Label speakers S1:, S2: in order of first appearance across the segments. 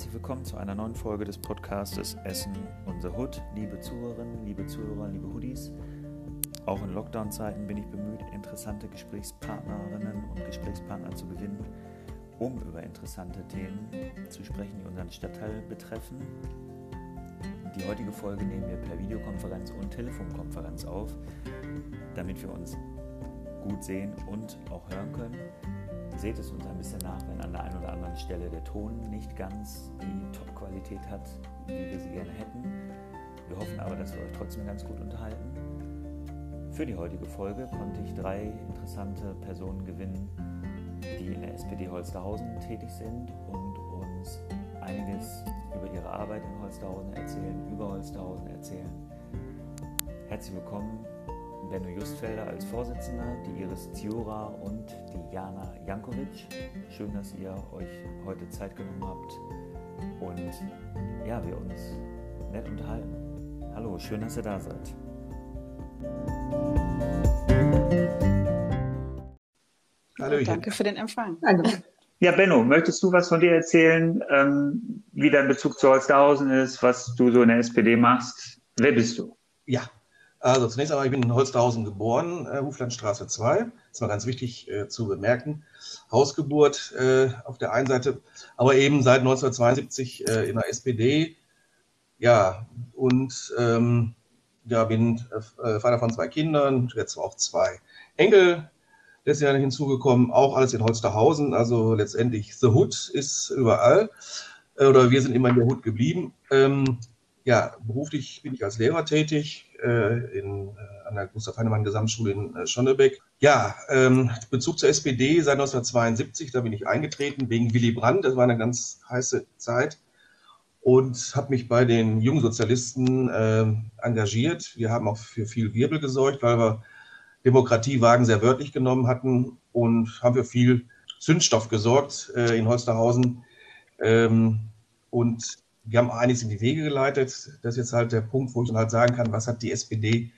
S1: herzlich willkommen zu einer neuen Folge des Podcastes Essen unser Hood. Liebe Zuhörerinnen, liebe Zuhörer, liebe Hoodies, auch in Lockdown-Zeiten bin ich bemüht, interessante Gesprächspartnerinnen und Gesprächspartner zu gewinnen, um über interessante Themen zu sprechen, die unseren Stadtteil betreffen. Die heutige Folge nehmen wir per Videokonferenz und Telefonkonferenz auf, damit wir uns gut sehen und auch hören können. Seht es uns ein bisschen nach, wenn an der einen oder anderen Stelle der Ton nicht ganz die Top-Qualität hat, wie wir sie gerne hätten. Wir hoffen aber, dass wir euch trotzdem ganz gut unterhalten. Für die heutige Folge konnte ich drei interessante Personen gewinnen, die in der SPD Holsterhausen tätig sind und uns einiges über ihre Arbeit in Holsterhausen erzählen, über Holsterhausen erzählen. Herzlich willkommen Benno Justfelder als Vorsitzender, die Iris Ziora und die Jana Jankovic. Schön, dass ihr euch heute Zeit genommen habt und ja, wir uns nett unterhalten. Hallo, schön, dass ihr da seid.
S2: Hallo, danke für den Empfang.
S1: Danke. Ja, Benno, möchtest du was von dir erzählen, ähm, wie dein Bezug zu Holsterhausen ist, was du so in der SPD machst? Wer bist du?
S3: Ja, also zunächst einmal, ich bin in Holsterhausen geboren, äh, Huflandstraße 2. Das ist mal ganz wichtig äh, zu bemerken. Hausgeburt äh, auf der einen Seite, aber eben seit 1972 äh, in der SPD. Ja, und ähm, ja, bin äh, Vater von zwei Kindern, jetzt auch zwei Enkel. Letztes Jahr hinzugekommen, auch alles in Holsterhausen. Also letztendlich The Hood ist überall. Äh, oder wir sind immer in der Hood geblieben. Ähm, ja, beruflich bin ich als Lehrer tätig äh, in, äh, an der Gustav Heinemann Gesamtschule in äh, Schonnebeck. Ja, ähm, Bezug zur SPD seit 1972, da bin ich eingetreten wegen Willy Brandt. Das war eine ganz heiße Zeit und habe mich bei den Jungsozialisten äh, engagiert. Wir haben auch für viel Wirbel gesorgt, weil wir Demokratiewagen sehr wörtlich genommen hatten und haben für viel Zündstoff gesorgt äh, in Holsterhausen. Ähm, und wir haben einiges in die Wege geleitet. Das ist jetzt halt der Punkt, wo ich dann halt sagen kann, was hat die SPD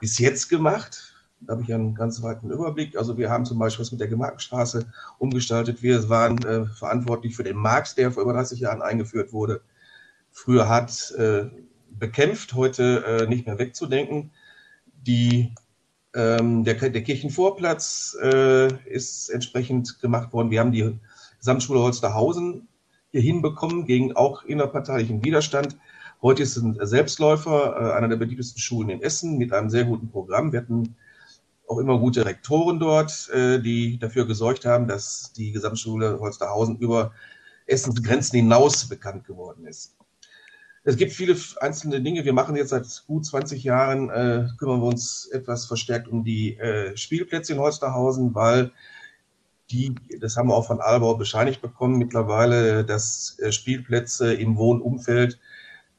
S3: bis jetzt gemacht? Da habe ich einen ganz weiten Überblick. Also wir haben zum Beispiel was mit der Gemarkenstraße umgestaltet. Wir waren äh, verantwortlich für den Markt, der vor über 30 Jahren eingeführt wurde. Früher hat äh, bekämpft, heute äh, nicht mehr wegzudenken. Die, ähm, der, der Kirchenvorplatz äh, ist entsprechend gemacht worden. Wir haben die Gesamtschule Holsterhausen hinbekommen, gegen auch innerparteilichen Widerstand. Heute ist ein Selbstläufer, äh, einer der beliebtesten Schulen in Essen mit einem sehr guten Programm. Wir hatten auch immer gute Rektoren dort, äh, die dafür gesorgt haben, dass die Gesamtschule Holsterhausen über Essens Grenzen hinaus bekannt geworden ist. Es gibt viele einzelne Dinge. Wir machen jetzt seit gut 20 Jahren, äh, kümmern wir uns etwas verstärkt um die äh, Spielplätze in Holsterhausen, weil die, das haben wir auch von Albau bescheinigt bekommen mittlerweile, dass äh, Spielplätze im Wohnumfeld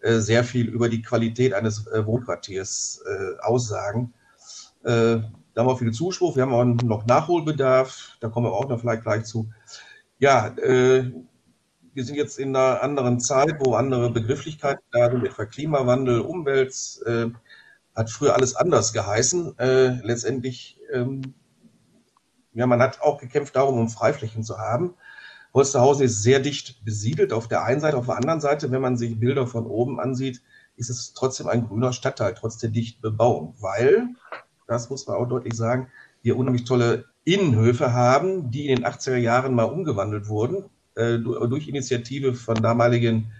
S3: äh, sehr viel über die Qualität eines äh, Wohnquartiers aussagen. Da haben wir viel Zuspruch, wir haben auch noch Nachholbedarf, da kommen wir auch noch vielleicht gleich zu. Ja, wir sind jetzt in einer anderen Zeit, wo andere Begrifflichkeiten da sind, etwa Klimawandel, Umwelt, hat früher alles anders geheißen. letztendlich ähm, ja, man hat auch gekämpft darum, um Freiflächen zu haben. Holsterhausen ist sehr dicht besiedelt auf der einen Seite, auf der anderen Seite, wenn man sich Bilder von oben ansieht, ist es trotzdem ein grüner Stadtteil, trotz der dichten Bebauung, weil, das muss man auch deutlich sagen, wir unheimlich tolle Innenhöfe haben, die in den 80er Jahren mal umgewandelt wurden, äh, durch Initiative von damaligen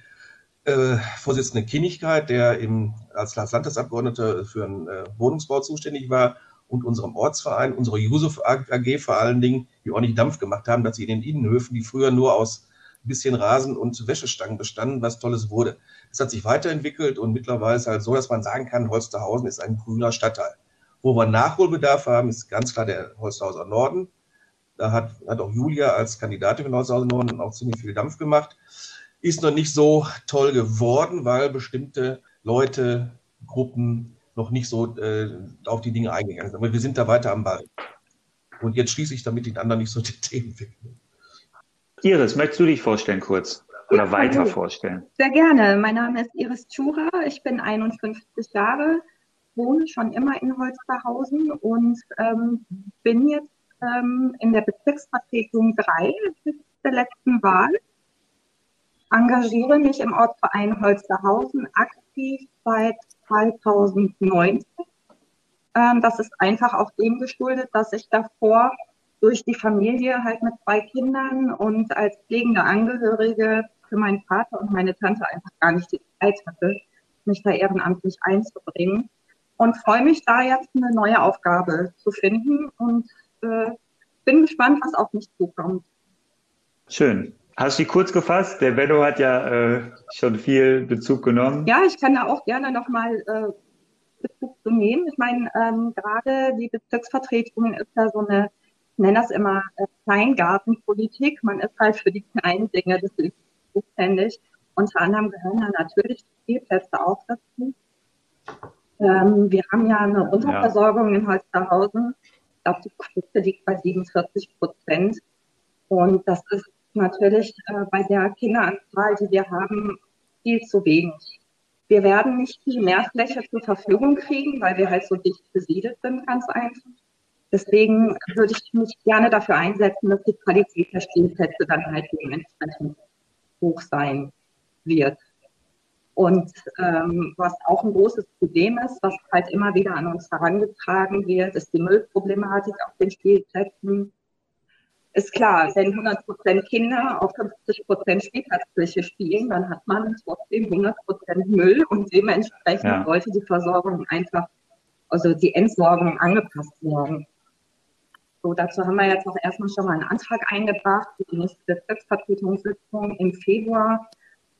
S3: äh, Vorsitzenden Kinnigkeit, der im, als Landesabgeordneter für einen äh, Wohnungsbau zuständig war und unserem Ortsverein, unsere Yusuf AG vor allen Dingen, die ordentlich Dampf gemacht haben, dass sie in den Innenhöfen, die früher nur aus ein bisschen Rasen und Wäschestangen bestanden, was Tolles wurde. Es hat sich weiterentwickelt und mittlerweile ist es halt so, dass man sagen kann, Holsterhausen ist ein grüner Stadtteil. Wo wir Nachholbedarf haben, ist ganz klar der Holsterhauser Norden. Da hat, hat auch Julia als Kandidatin für Holsterhauser Norden auch ziemlich viel Dampf gemacht. Ist noch nicht so toll geworden, weil bestimmte Leute, Gruppen noch nicht so äh, auf die Dinge eingegangen sind. Aber wir sind da weiter am Ball. Und jetzt schließe ich damit den anderen nicht so die Themen weg.
S1: Iris, möchtest du dich vorstellen kurz? Oder ja, weiter hallo. vorstellen?
S2: Sehr gerne. Mein Name ist Iris Tschura. Ich bin 51 Jahre, wohne schon immer in Holsterhausen und ähm, bin jetzt ähm, in der Bezirksvertretung 3 bis der letzten Wahl. engagiere mich im Ortsverein Holsterhausen aktiv seit 2019. Ähm, das ist einfach auch dem geschuldet, dass ich davor durch die Familie halt mit zwei Kindern und als pflegende Angehörige für meinen Vater und meine Tante einfach gar nicht die Zeit hatte, mich da ehrenamtlich einzubringen. Und freue mich da jetzt eine neue Aufgabe zu finden und äh, bin gespannt, was auf mich zukommt.
S4: Schön. Hast du die kurz gefasst? Der Benno hat ja äh, schon viel Bezug genommen.
S2: Ja, ich kann da auch gerne nochmal äh, Bezug zu nehmen. Ich meine, ähm, gerade die Bezirksvertretung ist ja so eine, ich nenne das immer äh, Kleingartenpolitik. Man ist halt für die kleinen Dinge des Lebens zuständig. Unter anderem gehören da natürlich die Spielplätze auch dazu. Ähm, wir haben ja eine Unterversorgung ja. in Holsterhausen. Ich glaube, die Quote liegt bei 47 Prozent. Und das ist natürlich äh, bei der Kinderanzahl, die wir haben, viel zu wenig. Wir werden nicht viel mehr Fläche zur Verfügung kriegen, weil wir halt so dicht besiedelt sind, ganz einfach. Deswegen würde ich mich gerne dafür einsetzen, dass die Qualität der Spielplätze dann halt dementsprechend hoch sein wird. Und ähm, was auch ein großes Problem ist, was halt immer wieder an uns herangetragen wird, ist die Müllproblematik auf den Spielplätzen ist klar, wenn 100 Prozent Kinder auf 50 Prozent Spielplatzfläche spielen, dann hat man trotzdem 100 Prozent Müll und dementsprechend ja. sollte die Versorgung einfach, also die Entsorgung angepasst werden. So, dazu haben wir jetzt auch erstmal schon mal einen Antrag eingebracht für die nächste Bezirksvertretungssitzung im Februar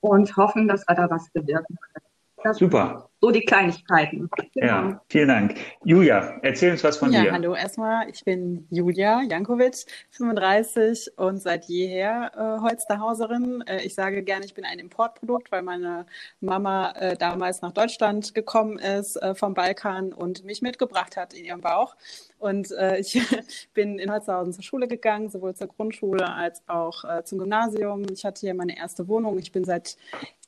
S2: und hoffen, dass wir da was bewirken können.
S4: Das Super.
S2: So die Kleinigkeiten.
S4: Genau. Ja, vielen Dank. Julia, erzähl uns was von
S5: ja,
S4: dir.
S5: Ja, hallo erstmal. Ich bin Julia Jankovic, 35 und seit jeher äh, Holsterhauserin. Äh, ich sage gerne, ich bin ein Importprodukt, weil meine Mama äh, damals nach Deutschland gekommen ist äh, vom Balkan und mich mitgebracht hat in ihrem Bauch. Und äh, ich bin in Holsterhausen zur Schule gegangen, sowohl zur Grundschule als auch äh, zum Gymnasium. Ich hatte hier meine erste Wohnung. Ich bin seit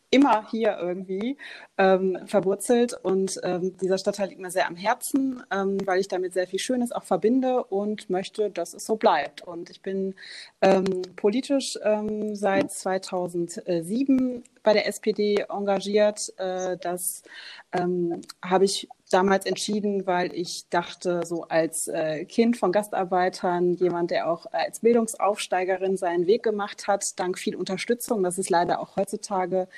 S5: immer hier irgendwie ähm, verwurzelt und ähm, dieser Stadtteil liegt mir sehr am Herzen, ähm, weil ich damit sehr viel Schönes auch verbinde und möchte, dass es so bleibt. Und ich bin ähm, politisch ähm, seit 2007 bei der SPD engagiert. Äh, das ähm, habe ich damals entschieden, weil ich dachte, so als äh, Kind von Gastarbeitern, jemand, der auch als Bildungsaufsteigerin seinen Weg gemacht hat, dank viel Unterstützung, das ist leider auch heutzutage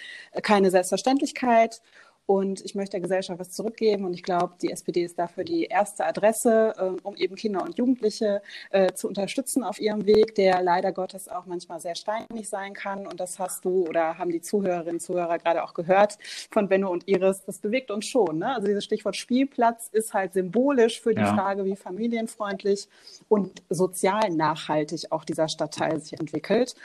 S5: keine Selbstverständlichkeit. Und ich möchte der Gesellschaft was zurückgeben. Und ich glaube, die SPD ist dafür die erste Adresse, äh, um eben Kinder und Jugendliche äh, zu unterstützen auf ihrem Weg, der leider Gottes auch manchmal sehr steinig sein kann. Und das hast du oder haben die Zuhörerinnen und Zuhörer gerade auch gehört von Benno und Iris. Das bewegt uns schon. Ne? Also dieses Stichwort Spielplatz ist halt symbolisch für die ja. Frage, wie familienfreundlich und sozial nachhaltig auch dieser Stadtteil sich entwickelt.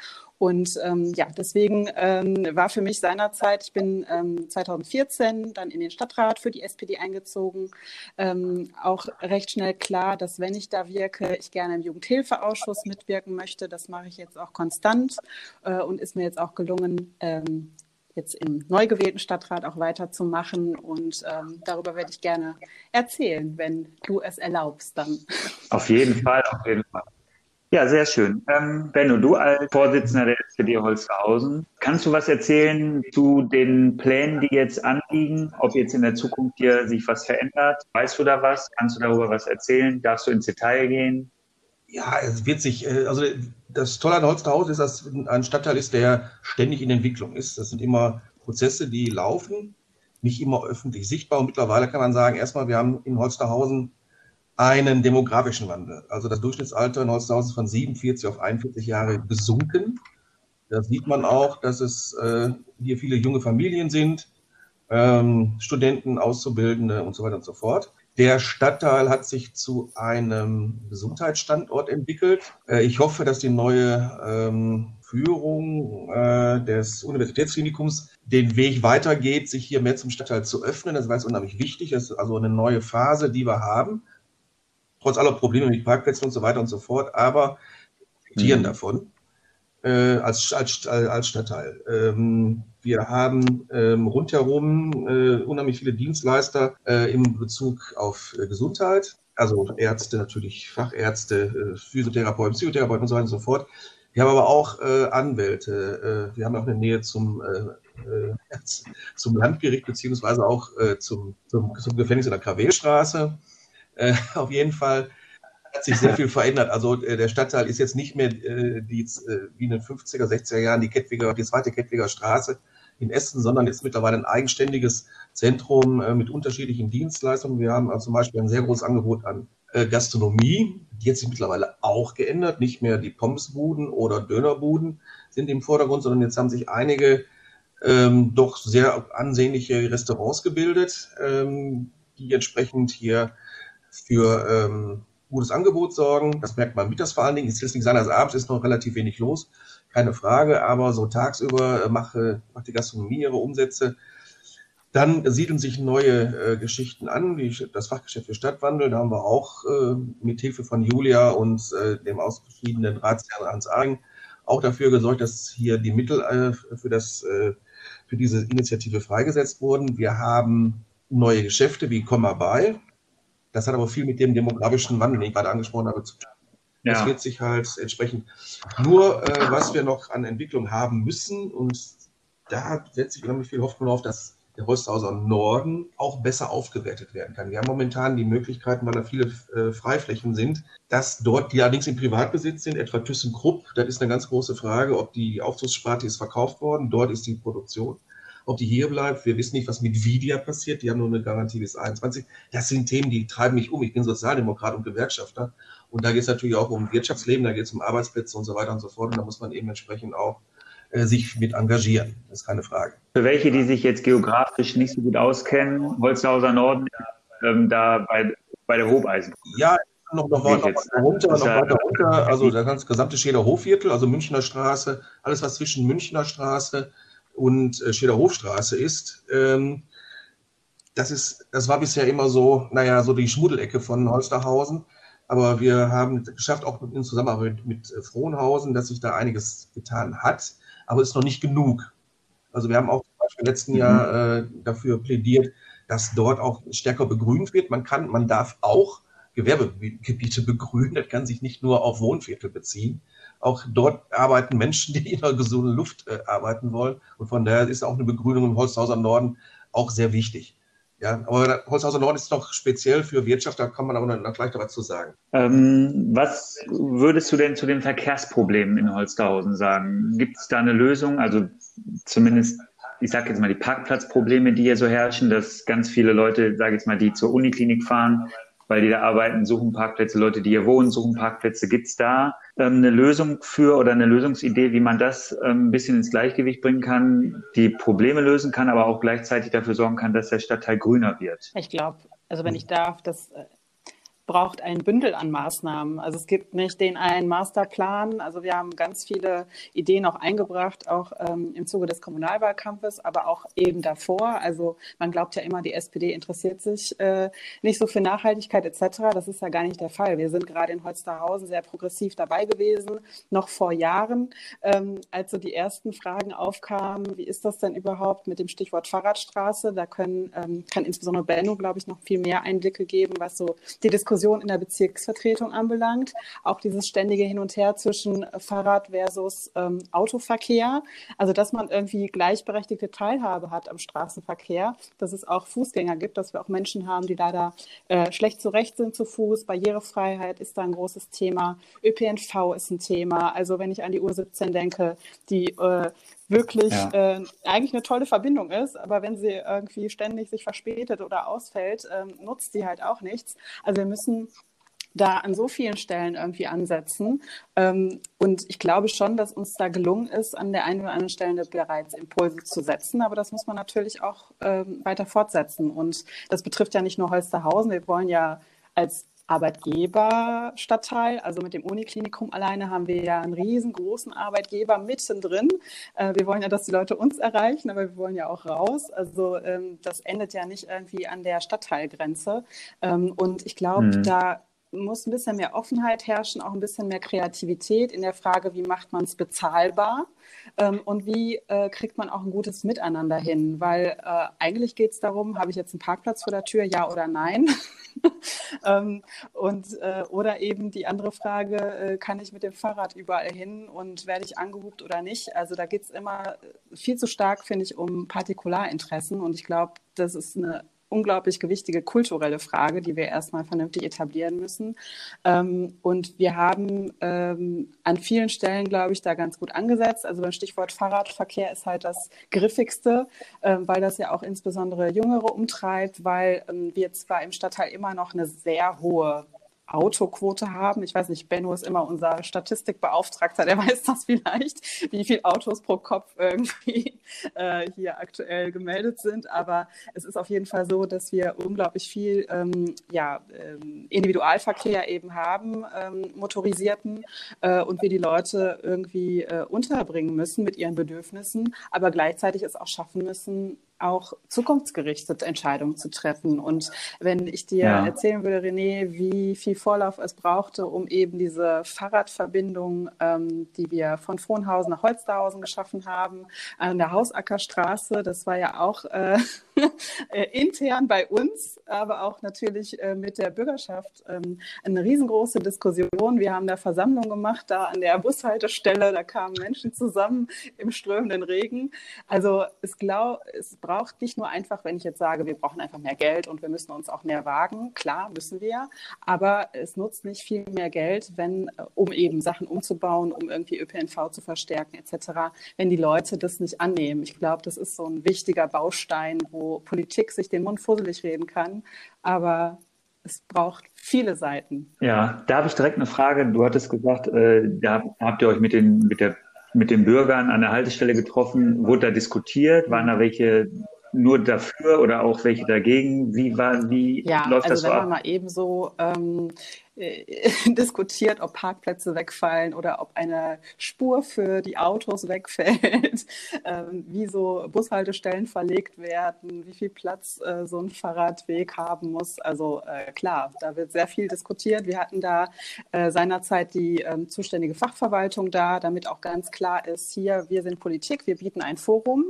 S5: Und ähm, ja, deswegen ähm, war für mich seinerzeit, ich bin ähm, 2014 dann in den Stadtrat für die SPD eingezogen, ähm, auch recht schnell klar, dass wenn ich da wirke, ich gerne im Jugendhilfeausschuss mitwirken möchte. Das mache ich jetzt auch konstant äh, und ist mir jetzt auch gelungen, ähm, jetzt im neu gewählten Stadtrat auch weiterzumachen. Und ähm, darüber werde ich gerne erzählen, wenn du es erlaubst dann.
S4: Auf jeden Fall, auf jeden Fall. Ja, sehr schön. Ähm, Benno, du als Vorsitzender der SPD Holsterhausen, kannst du was erzählen zu den Plänen, die jetzt anliegen? Ob jetzt in der Zukunft hier sich was verändert? Weißt du da was? Kannst du darüber was erzählen? Darfst du ins Detail gehen?
S3: Ja, es wird sich, äh, also das Tolle an Holsterhausen ist, dass ein Stadtteil ist, der ständig in Entwicklung ist. Das sind immer Prozesse, die laufen, nicht immer öffentlich sichtbar. Und mittlerweile kann man sagen, erstmal, wir haben in Holsterhausen einen demografischen Wandel. Also das Durchschnittsalter in Holzhausen von 47 auf 41 Jahre gesunken. Da sieht man auch, dass es äh, hier viele junge Familien sind, ähm, Studenten, Auszubildende und so weiter und so fort. Der Stadtteil hat sich zu einem Gesundheitsstandort entwickelt. Äh, ich hoffe, dass die neue ähm, Führung äh, des Universitätsklinikums den Weg weitergeht, sich hier mehr zum Stadtteil zu öffnen. Das ist unheimlich wichtig. Das ist also eine neue Phase, die wir haben trotz aller Probleme mit Parkplätzen und so weiter und so fort, aber profitieren mhm. davon äh, als, als, als Stadtteil. Ähm, wir haben ähm, rundherum äh, unheimlich viele Dienstleister äh, im Bezug auf äh, Gesundheit. also Ärzte natürlich, Fachärzte, Physiotherapeuten, Psychotherapeuten und so weiter und so fort. Wir haben aber auch äh, Anwälte. Äh, wir haben auch eine Nähe zum, äh, zum Landgericht beziehungsweise auch zum, zum, zum, Gefängnis in der Krawelstraße. auf jeden Fall hat sich sehr viel verändert. Also der Stadtteil ist jetzt nicht mehr die, wie in den 50er, 60er Jahren die, Kettwiger, die zweite Kettwiger Straße in Essen, sondern ist mittlerweile ein eigenständiges Zentrum mit unterschiedlichen Dienstleistungen. Wir haben also zum Beispiel ein sehr großes Angebot an Gastronomie, die hat sich mittlerweile auch geändert. Nicht mehr die Pommesbuden oder Dönerbuden sind im Vordergrund, sondern jetzt haben sich einige ähm, doch sehr ansehnliche Restaurants gebildet, ähm, die entsprechend hier für ähm, gutes Angebot sorgen. Das merkt man mittags vor allen Dingen. Es ist nicht sein, als abends ist noch relativ wenig los, keine Frage. Aber so tagsüber äh, macht, macht die Gastronomie ihre Umsätze dann siedeln sich neue äh, Geschichten an, wie das Fachgeschäft für Stadtwandel. Da haben wir auch äh, mit Hilfe von Julia und äh, dem ausgeschiedenen Ratsherrn Hans Argen auch dafür gesorgt, dass hier die Mittel äh, für, das, äh, für diese Initiative freigesetzt wurden. Wir haben neue Geschäfte wie Komma bei. Das hat aber viel mit dem demografischen Wandel, den ich gerade angesprochen habe, zu tun. Ja. Das wird sich halt entsprechend. Nur, äh, was wir noch an Entwicklung haben müssen, und da setze ich unheimlich viel Hoffnung auf, dass der Holsthauser Norden auch besser aufgewertet werden kann. Wir haben momentan die Möglichkeiten, weil da viele äh, Freiflächen sind, dass dort, die allerdings im Privatbesitz sind, etwa ThyssenKrupp, das ist eine ganz große Frage, ob die Aufzugssparte ist verkauft worden, dort ist die Produktion. Ob die hier bleibt, wir wissen nicht, was mit Vidia passiert, die haben nur eine Garantie bis 21. Das sind Themen, die treiben mich um. Ich bin Sozialdemokrat und Gewerkschafter. Und da geht es natürlich auch um Wirtschaftsleben, da geht es um Arbeitsplätze und so weiter und so fort. Und da muss man eben entsprechend auch äh, sich mit engagieren. Das ist keine Frage.
S4: Für welche, die sich jetzt geografisch nicht so gut auskennen, Holzhauser Norden, ähm, da bei, bei der Hobeisen.
S3: Ja, noch, noch, noch weiter runter, noch weiter runter, also das ganze gesamte Schäder Hofviertel, also Münchner Straße, alles was zwischen Münchner Straße und äh, Hofstraße ist. Ähm, das ist, das war bisher immer so, naja, so die Schmuddelecke von Holsterhausen. Aber wir haben geschafft, auch in Zusammenarbeit mit äh, Frohnhausen, dass sich da einiges getan hat aber ist noch nicht genug. Also wir haben auch zum Beispiel im letzten Jahr äh, dafür plädiert, dass dort auch stärker begrünt wird. Man kann, man darf auch Gewerbegebiete begrünen. Das kann sich nicht nur auf Wohnviertel beziehen. Auch dort arbeiten Menschen, die in der gesunden Luft äh, arbeiten wollen. Und von daher ist auch eine Begrünung im Holzhauser Norden auch sehr wichtig. Ja, aber Holzhauser Norden ist noch speziell für Wirtschaft, da kann man aber noch gleich was zu sagen.
S4: Ähm, was würdest du denn zu den Verkehrsproblemen in Holsterhausen sagen? Gibt es da eine Lösung? Also zumindest, ich sage jetzt mal, die Parkplatzprobleme, die hier so herrschen, dass ganz viele Leute, sage ich jetzt mal, die zur Uniklinik fahren, weil die da arbeiten, suchen Parkplätze, Leute, die hier wohnen, suchen Parkplätze. Gibt es da ähm, eine Lösung für oder eine Lösungsidee, wie man das ähm, ein bisschen ins Gleichgewicht bringen kann, die Probleme lösen kann, aber auch gleichzeitig dafür sorgen kann, dass der Stadtteil grüner wird?
S5: Ich glaube, also wenn ich darf, das äh, braucht ein Bündel an Maßnahmen. Also es gibt nicht den einen Masterplan. Also wir haben ganz viele Ideen auch eingebracht, auch ähm, im Zuge des Kommunalwahlkampfes, aber auch eben davor. Also man glaubt ja immer, die SPD interessiert sich äh, nicht so für Nachhaltigkeit etc. Das ist ja gar nicht der Fall. Wir sind gerade in Holsterhausen sehr progressiv dabei gewesen, noch vor Jahren, ähm, als so die ersten Fragen aufkamen, wie ist das denn überhaupt mit dem Stichwort Fahrradstraße? Da können, ähm, kann insbesondere Benno, glaube ich, noch viel mehr Einblicke geben, was so die Diskussion Diskussion in der Bezirksvertretung anbelangt. Auch dieses ständige Hin und Her zwischen Fahrrad versus ähm, Autoverkehr. Also, dass man irgendwie gleichberechtigte Teilhabe hat am Straßenverkehr, dass es auch Fußgänger gibt, dass wir auch Menschen haben, die leider äh, schlecht zurecht sind zu Fuß. Barrierefreiheit ist da ein großes Thema. ÖPNV ist ein Thema. Also, wenn ich an die U17 denke, die äh, wirklich ja. äh, eigentlich eine tolle Verbindung ist, aber wenn sie irgendwie ständig sich verspätet oder ausfällt, ähm, nutzt sie halt auch nichts. Also wir müssen da an so vielen Stellen irgendwie ansetzen. Ähm, und ich glaube schon, dass uns da gelungen ist, an der einen oder anderen Stelle bereits Impulse zu setzen. Aber das muss man natürlich auch ähm, weiter fortsetzen. Und das betrifft ja nicht nur Holsterhausen. Wir wollen ja als Arbeitgeberstadtteil. Also mit dem Uniklinikum alleine haben wir ja einen riesengroßen Arbeitgeber mittendrin. Äh, wir wollen ja, dass die Leute uns erreichen, aber wir wollen ja auch raus. Also ähm, das endet ja nicht irgendwie an der Stadtteilgrenze. Ähm, und ich glaube, mhm. da muss ein bisschen mehr Offenheit herrschen, auch ein bisschen mehr Kreativität in der Frage, wie macht man es bezahlbar ähm, und wie äh, kriegt man auch ein gutes Miteinander hin. Weil äh, eigentlich geht es darum, habe ich jetzt einen Parkplatz vor der Tür, ja oder nein? ähm, und, äh, oder eben die andere Frage, äh, kann ich mit dem Fahrrad überall hin und werde ich angehubt oder nicht? Also da geht es immer viel zu stark, finde ich, um Partikularinteressen. Und ich glaube, das ist eine unglaublich gewichtige kulturelle Frage, die wir erstmal vernünftig etablieren müssen. Ähm, und wir haben ähm, an vielen Stellen, glaube ich, da ganz gut angesetzt. Also beim Stichwort Fahrradverkehr ist halt das griffigste, äh, weil das ja auch insbesondere Jüngere umtreibt, weil ähm, wir zwar im Stadtteil immer noch eine sehr hohe Autoquote haben. Ich weiß nicht, Benno ist immer unser Statistikbeauftragter, der weiß das vielleicht, wie viele Autos pro Kopf irgendwie äh, hier aktuell gemeldet sind. Aber es ist auf jeden Fall so, dass wir unglaublich viel ähm, ja, ähm, Individualverkehr eben haben, ähm, motorisierten, äh, und wir die Leute irgendwie äh, unterbringen müssen mit ihren Bedürfnissen, aber gleichzeitig es auch schaffen müssen, auch zukunftsgerichtete Entscheidungen zu treffen. Und wenn ich dir ja. erzählen würde, René, wie viel Vorlauf es brauchte, um eben diese Fahrradverbindung, ähm, die wir von Frohnhausen nach Holsterhausen geschaffen haben, an der Hausackerstraße, das war ja auch äh, äh, intern bei uns, aber auch natürlich äh, mit der Bürgerschaft ähm, eine riesengroße Diskussion. Wir haben da Versammlung gemacht, da an der Bushaltestelle, da kamen Menschen zusammen im strömenden Regen. Also es, glaub, es braucht nicht nur einfach, wenn ich jetzt sage, wir brauchen einfach mehr Geld und wir müssen uns auch mehr wagen. Klar, müssen wir, aber es nutzt nicht viel mehr Geld, wenn, äh, um eben Sachen umzubauen, um irgendwie ÖPNV zu verstärken etc., wenn die Leute das nicht annehmen. Ich glaube, das ist so ein wichtiger Baustein, wo Politik sich den Mund fusselig reden kann. Aber es braucht viele Seiten.
S4: Ja, da habe ich direkt eine Frage. Du hattest gesagt, äh, da habt ihr euch mit den, mit, der, mit den Bürgern an der Haltestelle getroffen. Wurde da diskutiert? Waren da welche nur dafür oder auch welche dagegen? Wie war, wie
S5: ja, läuft also das so wenn man mal eben so ähm, äh, diskutiert, ob Parkplätze wegfallen oder ob eine Spur für die Autos wegfällt, ähm, wie so Bushaltestellen verlegt werden, wie viel Platz äh, so ein Fahrradweg haben muss. Also äh, klar, da wird sehr viel diskutiert. Wir hatten da äh, seinerzeit die ähm, zuständige Fachverwaltung da, damit auch ganz klar ist, hier, wir sind Politik, wir bieten ein Forum.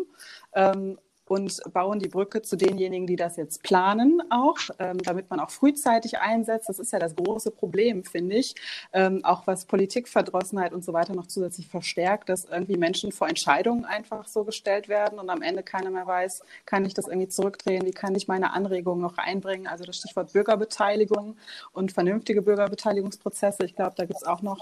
S5: Ähm, und bauen die Brücke zu denjenigen, die das jetzt planen, auch, ähm, damit man auch frühzeitig einsetzt. Das ist ja das große Problem, finde ich, ähm, auch was Politikverdrossenheit und so weiter noch zusätzlich verstärkt, dass irgendwie Menschen vor Entscheidungen einfach so gestellt werden und am Ende keiner mehr weiß, kann ich das irgendwie zurückdrehen, wie kann ich meine Anregungen noch einbringen. Also das Stichwort Bürgerbeteiligung und vernünftige Bürgerbeteiligungsprozesse. Ich glaube, da gibt es auch noch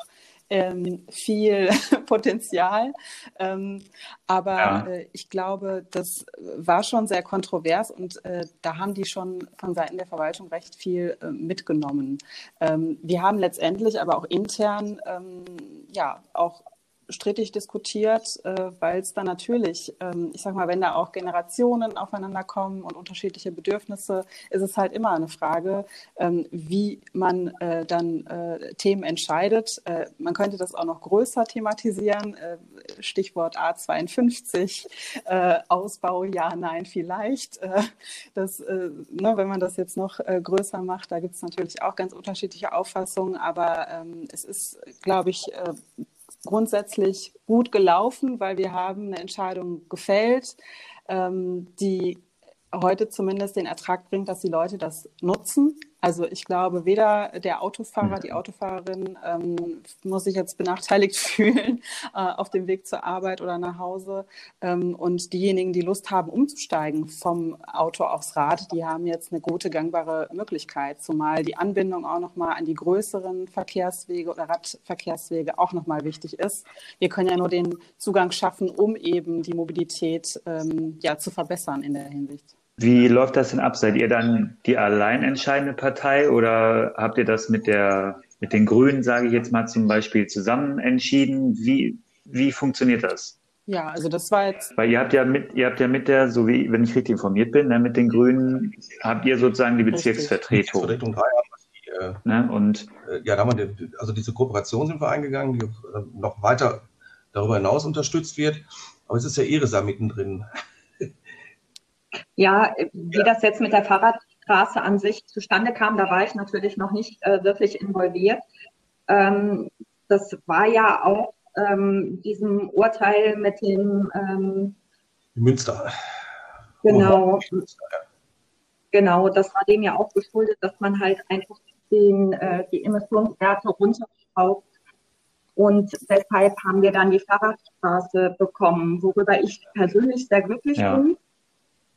S5: ähm, viel Potenzial. Ähm, aber ja. äh, ich glaube, das war schon sehr kontrovers und äh, da haben die schon von Seiten der Verwaltung recht viel äh, mitgenommen. Ähm, wir haben letztendlich aber auch intern ähm, ja auch strittig diskutiert, äh, weil es da natürlich, ähm, ich sag mal, wenn da auch Generationen aufeinander kommen und unterschiedliche Bedürfnisse, ist es halt immer eine Frage, ähm, wie man äh, dann äh, Themen entscheidet. Äh, man könnte das auch noch größer thematisieren, äh, Stichwort A52, äh, Ausbau, ja, nein, vielleicht. das, ne, wenn man das jetzt noch größer macht, da gibt es natürlich auch ganz unterschiedliche Auffassungen, aber ähm, es ist, glaube ich, grundsätzlich gut gelaufen, weil wir haben eine Entscheidung gefällt, ähm, die heute zumindest den Ertrag bringt, dass die Leute das nutzen. Also ich glaube, weder der Autofahrer, die Autofahrerin ähm, muss sich jetzt benachteiligt fühlen äh, auf dem Weg zur Arbeit oder nach Hause. Ähm, und diejenigen, die Lust haben, umzusteigen vom Auto aufs Rad, die haben jetzt eine gute gangbare Möglichkeit, zumal die Anbindung auch nochmal an die größeren Verkehrswege oder Radverkehrswege auch nochmal wichtig ist. Wir können ja nur den Zugang schaffen, um eben die Mobilität ähm, ja, zu verbessern in der Hinsicht.
S4: Wie läuft das denn ab? Seid ihr dann die allein entscheidende Partei oder habt ihr das mit der, mit den Grünen, sage ich jetzt mal zum Beispiel, zusammen entschieden? Wie, wie funktioniert das?
S5: Ja, also das war jetzt.
S4: Weil ihr habt ja mit, ihr habt ja mit der, so wie, wenn ich richtig informiert bin, ne, mit den Grünen habt ihr sozusagen die Bezirksvertretung. Vertretung 3
S3: äh, ne, und äh, ja, da haben wir, also diese Kooperation sind wir eingegangen, die äh, noch weiter darüber hinaus unterstützt wird. Aber es ist ja Eresa mittendrin.
S2: Ja, wie ja. das jetzt mit der Fahrradstraße Straße an sich zustande kam, da war ich natürlich noch nicht äh, wirklich involviert. Ähm, das war ja auch ähm, diesem Urteil mit dem ähm,
S3: Münster.
S2: Genau. Münster, ja. Genau, das war dem ja auch geschuldet, dass man halt einfach den, äh, die Emissionswerte runterschraubt. Und deshalb haben wir dann die Fahrradstraße bekommen, worüber ich persönlich sehr glücklich ja. bin,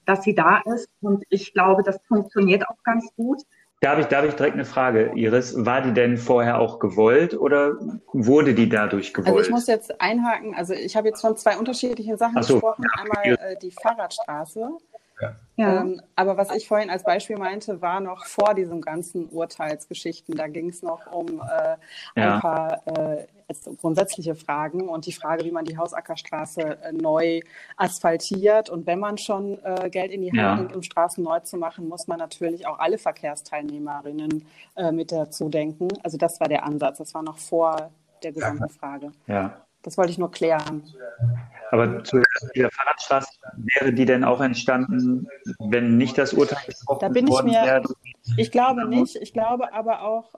S2: dass sie da ist. Und ich glaube, das funktioniert auch ganz gut.
S4: Darf ich, darf ich direkt eine Frage, Iris? War die denn vorher auch gewollt oder wurde die dadurch gewollt?
S5: Also ich muss jetzt einhaken. Also ich habe jetzt von zwei unterschiedlichen Sachen so, gesprochen. Einmal äh, die Fahrradstraße. Ja. Ähm, aber was ich vorhin als Beispiel meinte, war noch vor diesen ganzen Urteilsgeschichten. Da ging es noch um äh, ja. ein paar äh, grundsätzliche Fragen und die Frage, wie man die Hausackerstraße äh, neu asphaltiert. Und wenn man schon äh, Geld in die Hand ja. nimmt, um Straßen neu zu machen, muss man natürlich auch alle Verkehrsteilnehmerinnen äh, mit dazu denken. Also das war der Ansatz. Das war noch vor der gesamten Frage. Ja. Das wollte ich nur klären.
S4: Aber zu der Fahrradstraße, wäre die denn auch entstanden, wenn nicht das Urteil
S5: gesprochen Da bin ich mir, wäre? ich glaube nicht. Ich glaube aber auch,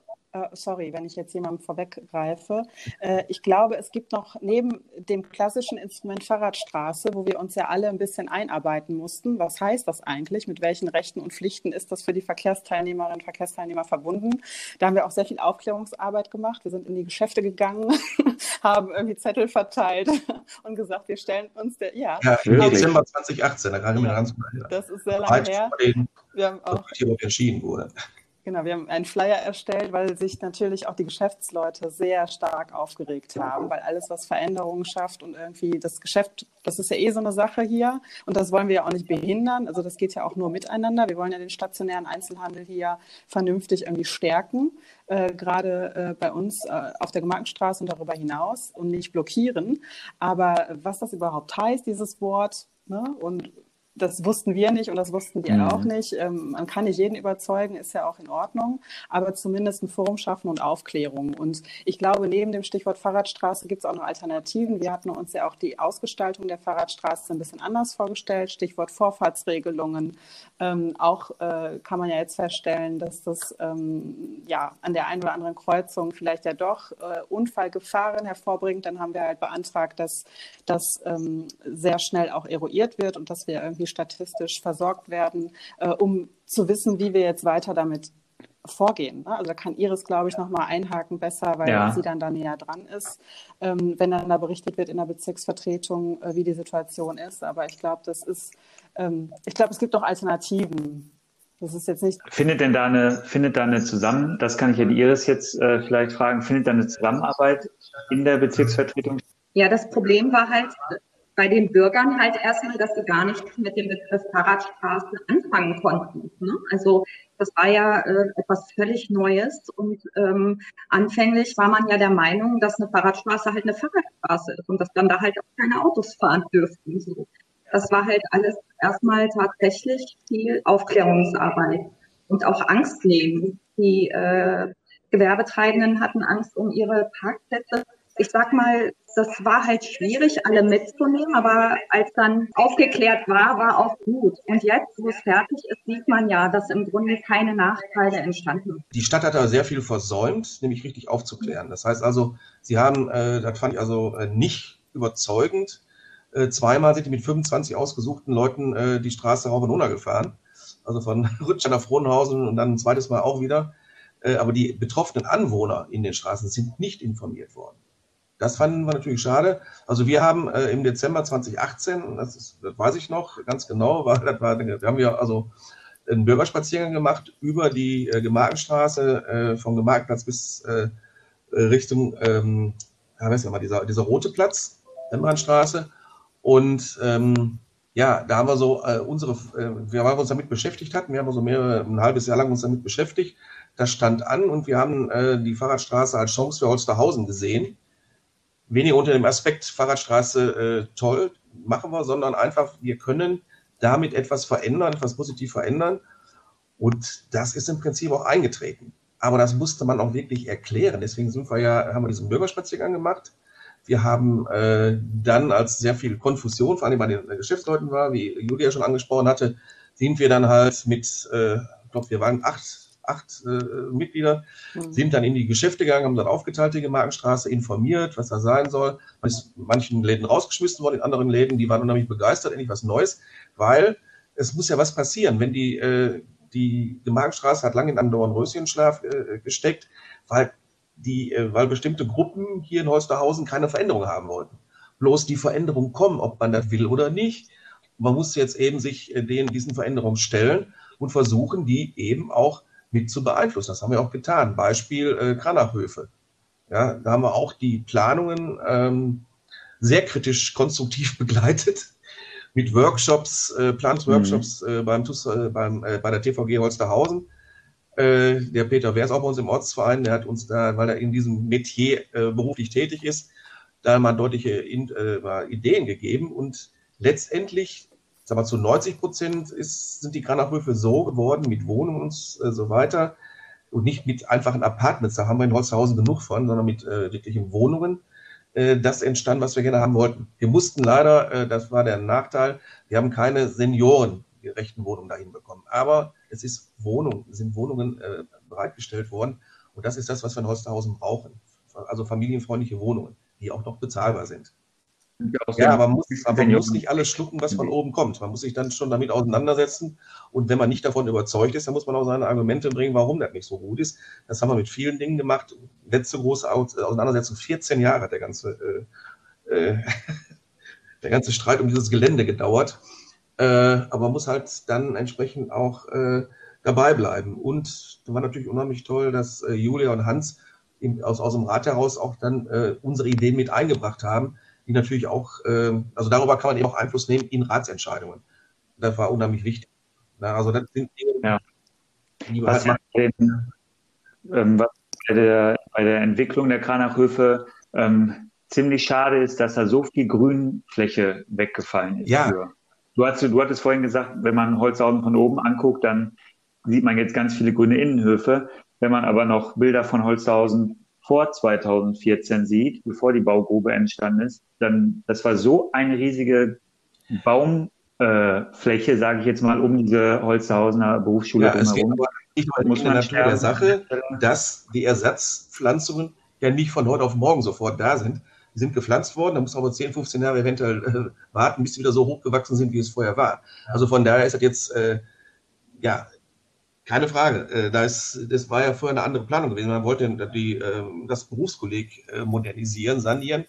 S5: sorry, wenn ich jetzt jemandem vorweggreife. Äh, ich glaube, es gibt noch neben dem klassischen Instrument Fahrradstraße, wo wir uns ja alle ein bisschen einarbeiten mussten, was heißt das eigentlich? Mit welchen Rechten und Pflichten ist das für die Verkehrsteilnehmerinnen und Verkehrsteilnehmer verbunden? Da haben wir auch sehr viel Aufklärungsarbeit gemacht. Wir sind in die Geschäfte gegangen, haben irgendwie Zettel verteilt und gesagt, wir stellen uns der, ja. Ja,
S3: im Dezember 2018, da kann ich mir ganz
S5: gut erinnern. Das ist sehr lange her.
S3: Wir haben auch, entschieden wurde.
S5: Genau, wir haben einen Flyer erstellt, weil sich natürlich auch die Geschäftsleute sehr stark aufgeregt haben, weil alles, was Veränderungen schafft und irgendwie das Geschäft, das ist ja eh so eine Sache hier und das wollen wir ja auch nicht behindern. Also das geht ja auch nur miteinander. Wir wollen ja den stationären Einzelhandel hier vernünftig irgendwie stärken, äh, gerade äh, bei uns äh, auf der Gemarkenstraße und darüber hinaus und nicht blockieren. Aber was das überhaupt heißt, dieses Wort, ne, und das wussten wir nicht und das wussten die mhm. auch nicht. Ähm, man kann nicht jeden überzeugen, ist ja auch in Ordnung, aber zumindest ein Forum schaffen und Aufklärung. Und ich glaube, neben dem Stichwort Fahrradstraße gibt es auch noch Alternativen. Wir hatten uns ja auch die Ausgestaltung der Fahrradstraße ein bisschen anders vorgestellt. Stichwort Vorfahrtsregelungen. Ähm, auch äh, kann man ja jetzt feststellen, dass das ähm, ja an der einen oder anderen Kreuzung vielleicht ja doch äh, Unfallgefahren hervorbringt. Dann haben wir halt beantragt, dass das ähm, sehr schnell auch eruiert wird und dass wir irgendwie irgendwie statistisch versorgt werden, äh, um zu wissen, wie wir jetzt weiter damit vorgehen. Ne? Also da kann Iris, glaube ich, nochmal einhaken besser, weil ja. sie dann da näher dran ist, ähm, wenn dann da berichtet wird in der Bezirksvertretung, äh, wie die Situation ist. Aber ich glaube, das ist, ähm, ich glaube, es gibt doch Alternativen. Das ist jetzt nicht.
S4: Findet denn da eine, findet da eine Zusammen, das kann ich ja die Iris jetzt äh, vielleicht fragen, findet da eine Zusammenarbeit in der Bezirksvertretung?
S2: Ja, das Problem war halt, bei den Bürgern halt erstmal, dass sie gar nicht mit dem Begriff Fahrradstraße anfangen konnten. Ne? Also das war ja äh, etwas völlig Neues und ähm, anfänglich war man ja der Meinung, dass eine Fahrradstraße halt eine Fahrradstraße ist und dass dann da halt auch keine Autos fahren dürften. So. Das war halt alles erstmal tatsächlich viel Aufklärungsarbeit und auch Angst nehmen. Die äh, Gewerbetreibenden hatten Angst um ihre Parkplätze ich sag mal, das war halt schwierig, alle mitzunehmen, aber als dann aufgeklärt war, war auch gut. Und jetzt, wo es fertig ist, sieht man ja, dass im Grunde keine Nachteile entstanden sind.
S3: Die Stadt hat da sehr viel versäumt, nämlich richtig aufzuklären. Das heißt also, sie haben, äh, das fand ich also äh, nicht überzeugend. Äh, zweimal sind die mit 25 ausgesuchten Leuten äh, die Straße rauf und runter gefahren. Also von Rütsch nach Frohnhausen und dann ein zweites Mal auch wieder. Äh, aber die betroffenen Anwohner in den Straßen sind nicht informiert worden. Das fanden wir natürlich schade. Also wir haben äh, im Dezember 2018, das, ist, das weiß ich noch ganz genau, war, das war, wir haben ja also einen Bürgerspaziergang gemacht über die äh, Gemarkenstraße, äh, vom Gemarkenplatz bis äh, Richtung, ähm, ja, weiß ich mal, dieser, dieser rote Platz, Rembrandtstraße. Und ähm, ja, da haben wir so äh, unsere, äh, wir haben uns damit beschäftigt hatten, wir haben so mehrere, ein halbes Jahr lang uns damit beschäftigt. Das stand an und wir haben äh, die Fahrradstraße als Chance für Holsterhausen gesehen weniger unter dem Aspekt Fahrradstraße äh, toll, machen wir, sondern einfach, wir können damit etwas verändern, etwas positiv verändern. Und das ist im Prinzip auch eingetreten. Aber das musste man auch wirklich erklären. Deswegen sind wir ja, haben wir diesen Bürgerspaziergang gemacht. Wir haben äh, dann, als sehr viel Konfusion, vor allem bei den Geschäftsleuten war, wie Julia schon angesprochen hatte, sind wir dann halt mit äh, glaube, wir waren acht, acht äh, Mitglieder, mhm. sind dann in die Geschäfte gegangen, haben dann aufgeteilt die Markenstraße, informiert, was da sein soll. Man ist in manchen Läden rausgeschmissen worden, in anderen Läden, die waren unheimlich begeistert, endlich was Neues, weil es muss ja was passieren, wenn die, äh, die, die Markenstraße hat lange in einem Dornröschenschlaf äh, gesteckt, weil die, äh, weil bestimmte Gruppen hier in Holsterhausen keine Veränderung haben wollten. Bloß die Veränderungen kommen, ob man das will oder nicht. Man muss jetzt eben sich äh, den, diesen Veränderungen stellen und versuchen, die eben auch mit zu beeinflussen. Das haben wir auch getan. Beispiel äh, Kranachhöfe. Ja, da haben wir auch die Planungen ähm, sehr kritisch konstruktiv begleitet mit Workshops, äh, Planungsworkshops mhm. äh, beim, äh, beim, äh, bei der TVG Holsterhausen. Äh, der Peter Wehrs auch bei uns im Ortsverein, der hat uns da, weil er in diesem Metier äh, beruflich tätig ist, da mal deutliche in, äh, Ideen gegeben und letztendlich, sagen wir zu 90 Prozent ist, sind die Granachhöfe so geworden mit Wohnungen und äh, so weiter und nicht mit einfachen Apartments, da haben wir in Holsterhausen genug von, sondern mit äh, wirklichen Wohnungen, äh, das entstand, was wir gerne haben wollten. Wir mussten leider, äh, das war der Nachteil, wir haben keine seniorengerechten Wohnungen dahin bekommen. Aber es ist Wohnung, sind Wohnungen äh, bereitgestellt worden. Und das ist das, was wir in Holsterhausen brauchen. Also familienfreundliche Wohnungen, die auch noch bezahlbar sind. Ja, aber man muss, man muss nicht alles schlucken, was von oben kommt. Man muss sich dann schon damit auseinandersetzen. Und wenn man nicht davon überzeugt ist, dann muss man auch seine Argumente bringen, warum das nicht so gut ist. Das haben wir mit vielen Dingen gemacht. Letzte große Auseinandersetzung, 14 Jahre hat der ganze, äh, äh, der ganze Streit um dieses Gelände gedauert. Äh, aber man muss halt dann entsprechend auch äh, dabei bleiben. Und da war natürlich unheimlich toll, dass äh, Julia und Hans aus, aus dem Rat heraus auch dann äh, unsere Ideen mit eingebracht haben die natürlich auch, äh, also darüber kann man eben auch Einfluss nehmen in Ratsentscheidungen. Das war unheimlich wichtig. Also das sind Dinge,
S4: ja. die was, halt den, ähm, was bei, der, bei der Entwicklung der Kranachhöfe ähm, ziemlich schade ist, dass da so viel Grünfläche weggefallen ist.
S3: Ja.
S4: Für. Du, hast, du hattest vorhin gesagt, wenn man Holzhausen von oben anguckt, dann sieht man jetzt ganz viele grüne Innenhöfe. Wenn man aber noch Bilder von Holzhausen vor 2014 sieht, bevor die Baugrube entstanden ist, dann das war so eine riesige Baumfläche, äh, sage ich jetzt mal, um diese Holzhausener Berufsschule
S3: ja, drumherum. Ich muss man Natur der Sache, dass die Ersatzpflanzungen ja nicht von heute auf morgen sofort da sind. Die sind gepflanzt worden, da muss man aber 10, 15 Jahre eventuell äh, warten, bis sie wieder so hochgewachsen sind, wie es vorher war. Also von daher ist das jetzt äh, ja keine Frage. Äh, da ist, das war ja vorher eine andere Planung gewesen. Man wollte die, ähm, das Berufskolleg äh, modernisieren, sanieren.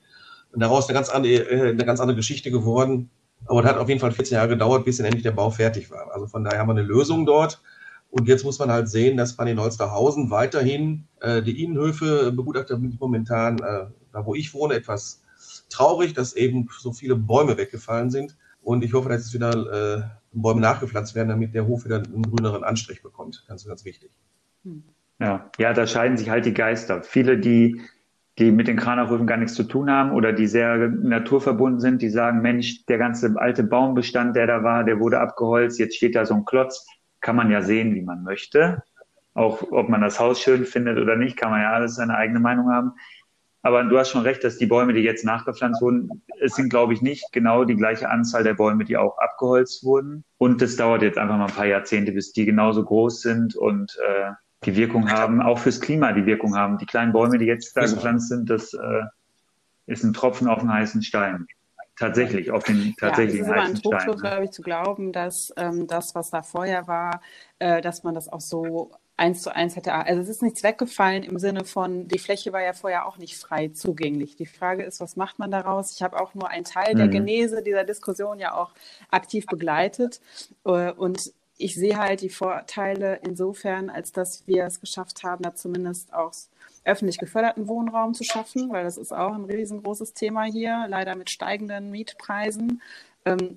S3: Und daraus eine ganz andere, äh, eine ganz andere Geschichte geworden. Aber es hat auf jeden Fall 14 Jahre gedauert, bis endlich der Bau fertig war. Also von daher haben wir eine Lösung dort. Und jetzt muss man halt sehen, dass man in Holsterhausen weiterhin äh, die Innenhöfe begutachtet momentan, äh, da wo ich wohne, etwas traurig, dass eben so viele Bäume weggefallen sind. Und ich hoffe, dass es wieder äh, Bäume nachgepflanzt werden, damit der Hof wieder einen grüneren Anstrich bekommt. Ganz, ganz wichtig.
S4: Hm. Ja, ja, da scheiden sich halt die Geister. Viele, die, die mit den Kranachhöfen gar nichts zu tun haben oder die sehr naturverbunden sind, die sagen, Mensch, der ganze alte Baumbestand, der da war, der wurde abgeholzt, jetzt steht da so ein Klotz. Kann man ja sehen, wie man möchte. Auch ob man das Haus schön findet oder nicht, kann man ja alles seine eigene Meinung haben. Aber du hast schon recht, dass die Bäume, die jetzt nachgepflanzt wurden, es sind, glaube ich, nicht genau die gleiche Anzahl der Bäume, die auch abgeholzt wurden. Und es dauert jetzt einfach mal ein paar Jahrzehnte, bis die genauso groß sind und äh, die Wirkung haben, auch fürs Klima die Wirkung haben. Die kleinen Bäume, die jetzt da gepflanzt sind, das äh, ist ein Tropfen auf einen heißen Stein. Tatsächlich, auf den tatsächlichen ja, heißen Stein. Es ist aber ein
S5: glaube ich, zu glauben, dass ähm, das, was da vorher war, äh, dass man das auch so eins zu eins hätte. Also es ist nichts weggefallen im Sinne von, die Fläche war ja vorher auch nicht frei zugänglich. Die Frage ist, was macht man daraus? Ich habe auch nur einen Teil mhm. der Genese dieser Diskussion ja auch aktiv begleitet. Äh, und ich sehe halt die Vorteile insofern, als dass wir es geschafft haben, da zumindest auch öffentlich geförderten Wohnraum zu schaffen, weil das ist auch ein riesengroßes Thema hier, leider mit steigenden Mietpreisen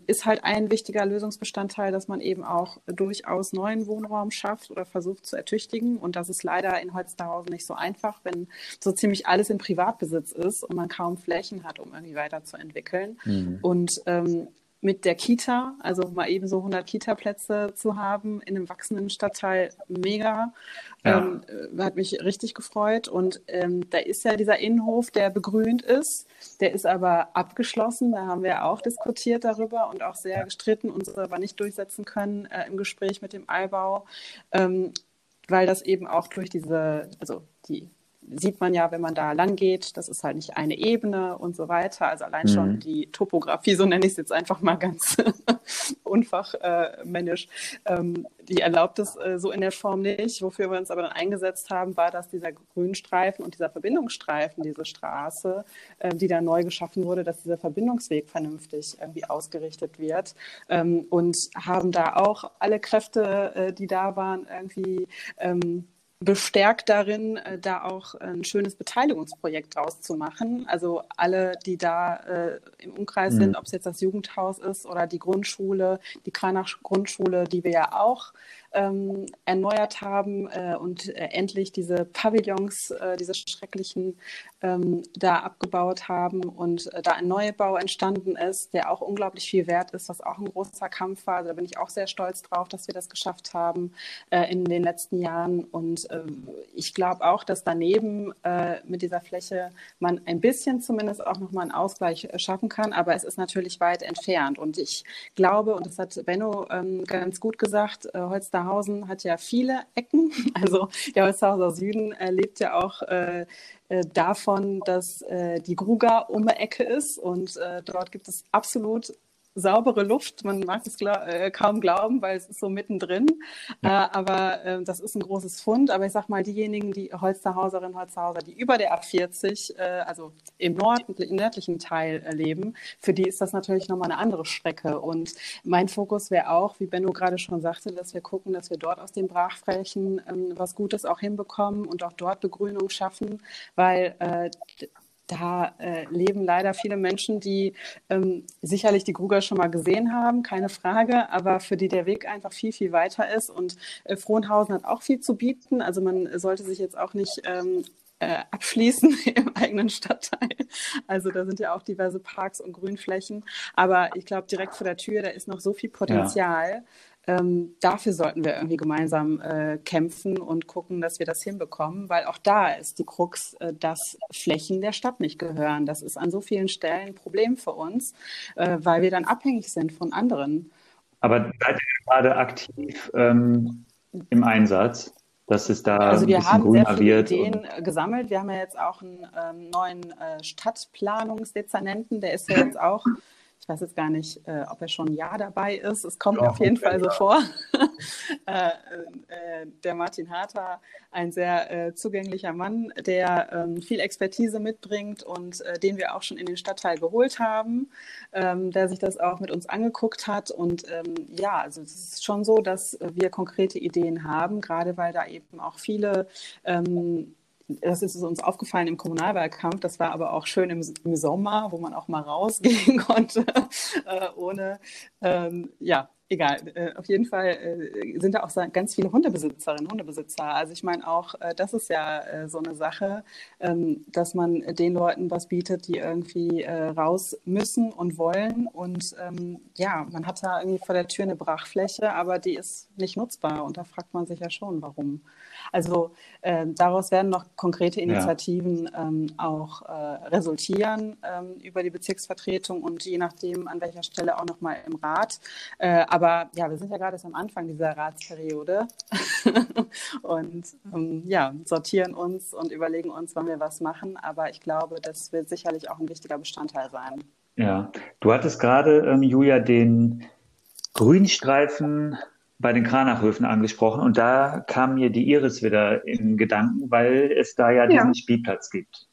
S5: ist halt ein wichtiger Lösungsbestandteil, dass man eben auch durchaus neuen Wohnraum schafft oder versucht zu ertüchtigen. Und das ist leider in Holsterhausen nicht so einfach, wenn so ziemlich alles in Privatbesitz ist und man kaum Flächen hat, um irgendwie weiterzuentwickeln. Mhm. Und ähm, mit der Kita, also mal eben so 100 Kita-Plätze zu haben in einem wachsenden Stadtteil, mega. Ja. Ähm, äh, hat mich richtig gefreut. Und ähm, da ist ja dieser Innenhof, der begrünt ist. Der ist aber abgeschlossen. Da haben wir auch diskutiert darüber und auch sehr gestritten, uns aber nicht durchsetzen können äh, im Gespräch mit dem Allbau, ähm, weil das eben auch durch diese, also die sieht man ja, wenn man da lang geht, das ist halt nicht eine Ebene und so weiter. Also allein mhm. schon die Topografie, so nenne ich es jetzt einfach mal ganz unfachmännisch, äh, ähm, die erlaubt es äh, so in der Form nicht. Wofür wir uns aber dann eingesetzt haben, war, dass dieser Grünstreifen und dieser Verbindungsstreifen, diese Straße, äh, die da neu geschaffen wurde, dass dieser Verbindungsweg vernünftig irgendwie ausgerichtet wird. Ähm, und haben da auch alle Kräfte, äh, die da waren, irgendwie ähm, bestärkt darin, äh, da auch ein schönes Beteiligungsprojekt draus zu machen. Also alle, die da äh, im Umkreis mhm. sind, ob es jetzt das Jugendhaus ist oder die Grundschule, die Kranach Grundschule, die wir ja auch ähm, erneuert haben äh, und äh, endlich diese Pavillons, äh, diese schrecklichen, ähm, da abgebaut haben und äh, da ein Neubau entstanden ist, der auch unglaublich viel wert ist, was auch ein großer Kampf war. Also da bin ich auch sehr stolz drauf, dass wir das geschafft haben äh, in den letzten Jahren. Und ähm, ich glaube auch, dass daneben äh, mit dieser Fläche man ein bisschen zumindest auch nochmal einen Ausgleich schaffen kann, aber es ist natürlich weit entfernt. Und ich glaube, und das hat Benno ähm, ganz gut gesagt, äh, Holster Holsterhausen hat ja viele Ecken. Also der Holsterhauser Süden äh, lebt ja auch äh, äh, davon, dass äh, die Gruga um die Ecke ist und äh, dort gibt es absolut saubere Luft. Man mag es glaub, äh, kaum glauben, weil es ist so mittendrin. Ja. Äh, aber äh, das ist ein großes Fund. Aber ich sag mal, diejenigen, die Holsterhauserinnen, Holsterhauser, die über der A40, äh, also im, Nord im nördlichen Teil äh, leben, für die ist das natürlich nochmal eine andere Strecke. Und mein Fokus wäre auch, wie Benno gerade schon sagte, dass wir gucken, dass wir dort aus den Brachflächen ähm, was Gutes auch hinbekommen und auch dort Begrünung schaffen, weil äh, da äh, leben leider viele Menschen, die ähm, sicherlich die Gruger schon mal gesehen haben, keine Frage, aber für die der Weg einfach viel, viel weiter ist. Und äh, Frohnhausen hat auch viel zu bieten. Also man sollte sich jetzt auch nicht ähm, äh, abschließen im eigenen Stadtteil. Also da sind ja auch diverse Parks und Grünflächen. Aber ich glaube, direkt vor der Tür, da ist noch so viel Potenzial. Ähm, dafür sollten wir irgendwie gemeinsam äh, kämpfen und gucken, dass wir das hinbekommen, weil auch da ist die Krux, äh, dass Flächen der Stadt nicht gehören. Das ist an so vielen Stellen ein Problem für uns, äh, weil wir dann abhängig sind von anderen.
S4: Aber seid ihr gerade aktiv ähm, im Einsatz? dass es da
S5: also wir haben sehr viele Ideen gesammelt. Wir haben ja jetzt auch einen ähm, neuen äh, Stadtplanungsdezernenten, der ist ja jetzt auch ich weiß jetzt gar nicht, äh, ob er schon ein Jahr dabei ist. Es kommt ja, auf jeden Fall so vor. äh, äh, der Martin Harter, ein sehr äh, zugänglicher Mann, der ähm, viel Expertise mitbringt und äh, den wir auch schon in den Stadtteil geholt haben, ähm, der sich das auch mit uns angeguckt hat. Und ähm, ja, also es ist schon so, dass wir konkrete Ideen haben, gerade weil da eben auch viele ähm, das ist uns aufgefallen im Kommunalwahlkampf. Das war aber auch schön im, im Sommer, wo man auch mal rausgehen konnte, äh, ohne, ähm, ja, egal. Äh, auf jeden Fall äh, sind da auch ganz viele Hundebesitzerinnen, Hundebesitzer. Also ich meine auch, äh, das ist ja äh, so eine Sache, ähm, dass man den Leuten was bietet, die irgendwie äh, raus müssen und wollen. Und ähm, ja, man hat da irgendwie vor der Tür eine Brachfläche, aber die ist nicht nutzbar. Und da fragt man sich ja schon, warum. Also äh, daraus werden noch konkrete Initiativen ja. ähm, auch resultieren ähm, über die Bezirksvertretung und je nachdem an welcher Stelle auch noch mal im Rat. Äh, aber ja, wir sind ja gerade am Anfang dieser Ratsperiode und ähm, ja, sortieren uns und überlegen uns, wann wir was machen. Aber ich glaube, das wird sicherlich auch ein wichtiger Bestandteil sein.
S4: Ja, du hattest gerade, ähm, Julia, den Grünstreifen bei den Kranachhöfen angesprochen und da kam mir die Iris wieder in Gedanken, weil es da ja, ja. diesen Spielplatz gibt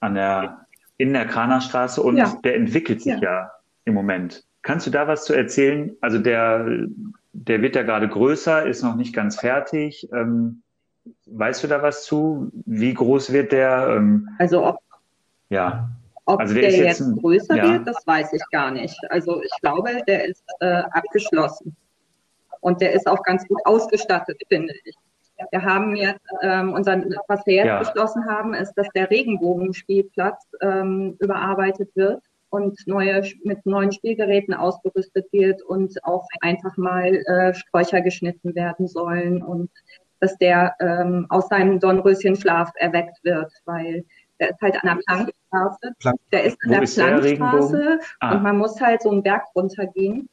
S4: an der, in der Kranachstraße und ja. der entwickelt sich ja. ja im Moment. Kannst du da was zu erzählen? Also der, der wird ja gerade größer, ist noch nicht ganz fertig. Ähm, weißt du da was zu? Wie groß wird der?
S2: Ähm, also ob,
S4: ja.
S2: ob also der, der jetzt, jetzt größer ja. wird, das weiß ich gar nicht. Also ich glaube, der ist äh, abgeschlossen. Und der ist auch ganz gut ausgestattet, finde ich. Wir haben jetzt, ähm, unseren, was wir jetzt ja. beschlossen haben, ist, dass der Regenbogenspielplatz ähm, überarbeitet wird. Und neue, mit neuen Spielgeräten ausgerüstet wird und auch einfach mal äh, Sträucher geschnitten werden sollen und dass der ähm, aus seinem Dornröschenschlaf erweckt wird, weil der ist halt an der Plankstraße.
S4: Plank
S2: der ist an der Plankstraße
S4: Ah.
S2: und man muss halt so einen Berg runtergehen.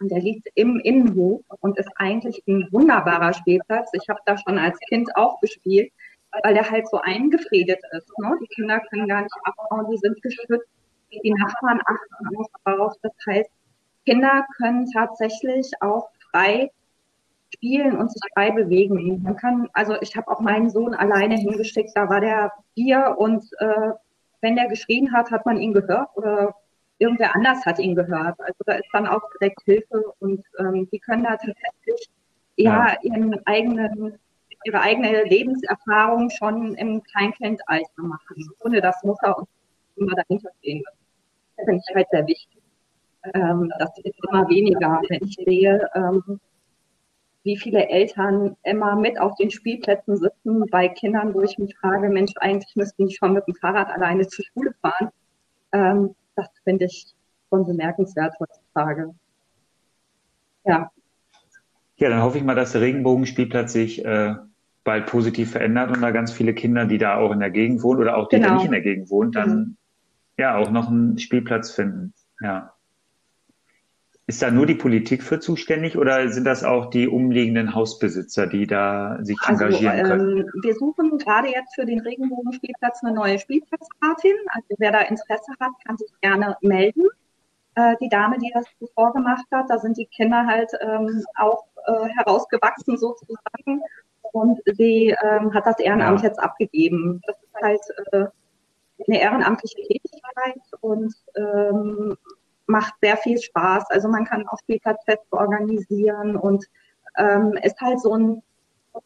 S2: Und der liegt im Innenhof und ist eigentlich ein wunderbarer Spielplatz. Ich habe da schon als Kind auch gespielt, weil der halt so eingefriedet ist. Ne? Die Kinder können gar nicht abbauen, die sind geschützt. Die Nachbarn achten auch darauf. Das heißt, Kinder können tatsächlich auch frei spielen und sich frei bewegen. Man kann, also ich habe auch meinen Sohn alleine hingeschickt, da war der Bier und äh, wenn der geschrien hat, hat man ihn gehört oder irgendwer anders hat ihn gehört. Also da ist dann auch direkt Hilfe und ähm, die können da tatsächlich ja, ihren eigenen, ihre eigene Lebenserfahrung schon im Kleinkindalter machen, ohne dass Mutter und immer dahinter stehen müssen. Das finde ich halt sehr wichtig. Ähm, das ist immer weniger, wenn ich sehe, ähm, wie viele Eltern immer mit auf den Spielplätzen sitzen bei Kindern, wo ich mich frage, Mensch, eigentlich müssten die schon mit dem Fahrrad alleine zur Schule fahren. Ähm, das finde ich schon bemerkenswert heutzutage. Ja,
S4: Ja, dann hoffe ich mal, dass der Regenbogenspielplatz sich äh, bald positiv verändert und da ganz viele Kinder, die da auch in der Gegend wohnen oder auch die, die
S2: Genau.
S4: nicht in der Gegend wohnen, dann ja auch noch einen Spielplatz finden. Ja. Ist da nur die Politik für zuständig oder sind das auch die umliegenden Hausbesitzer, die da sich
S2: Also
S4: engagieren können?
S2: ähm, wir suchen gerade jetzt für den Regenbogenspielplatz eine neue Spielplatzpatin. Also wer da Interesse hat, kann sich gerne melden. Äh, die Dame, die das zuvor gemacht hat, da sind die Kinder halt ähm, auch äh, herausgewachsen sozusagen. Und sie ähm, hat das Ehrenamt
S4: Ja.
S2: jetzt abgegeben. Das ist halt äh, eine ehrenamtliche Tätigkeit und ähm, macht sehr viel Spaß. Also man kann auch Spielplatzfeste organisieren und ähm, ist halt so, ein,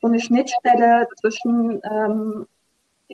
S2: so eine Schnittstelle zwischen ähm,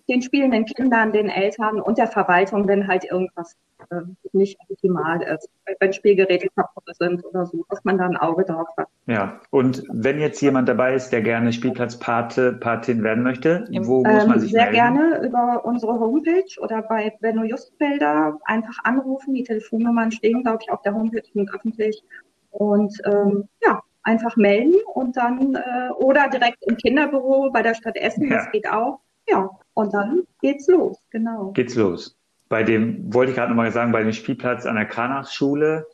S2: den spielenden Kindern, den Eltern und der Verwaltung, wenn halt irgendwas äh, nicht optimal ist. Wenn Spielgeräte kaputt sind oder so, dass man da ein Auge drauf hat.
S4: Ja. Und wenn jetzt jemand dabei ist, der gerne Spielplatzpate, Patin werden möchte, wo muss man
S2: Ähm,
S4: sich
S2: sehr
S4: melden?
S2: gerne über unsere Homepage oder bei Benno Justfelder einfach anrufen. Die Telefonnummern stehen, glaube ich, auf der Homepage sind öffentlich. Und ähm, ja, einfach melden und dann äh, oder direkt im Kinderbüro bei der Stadt Essen,
S4: Ja.
S2: das geht auch. Ja, und dann geht's los, genau.
S4: geht's los. Bei dem, wollte ich gerade nochmal sagen, bei dem Spielplatz an der Kranachschule,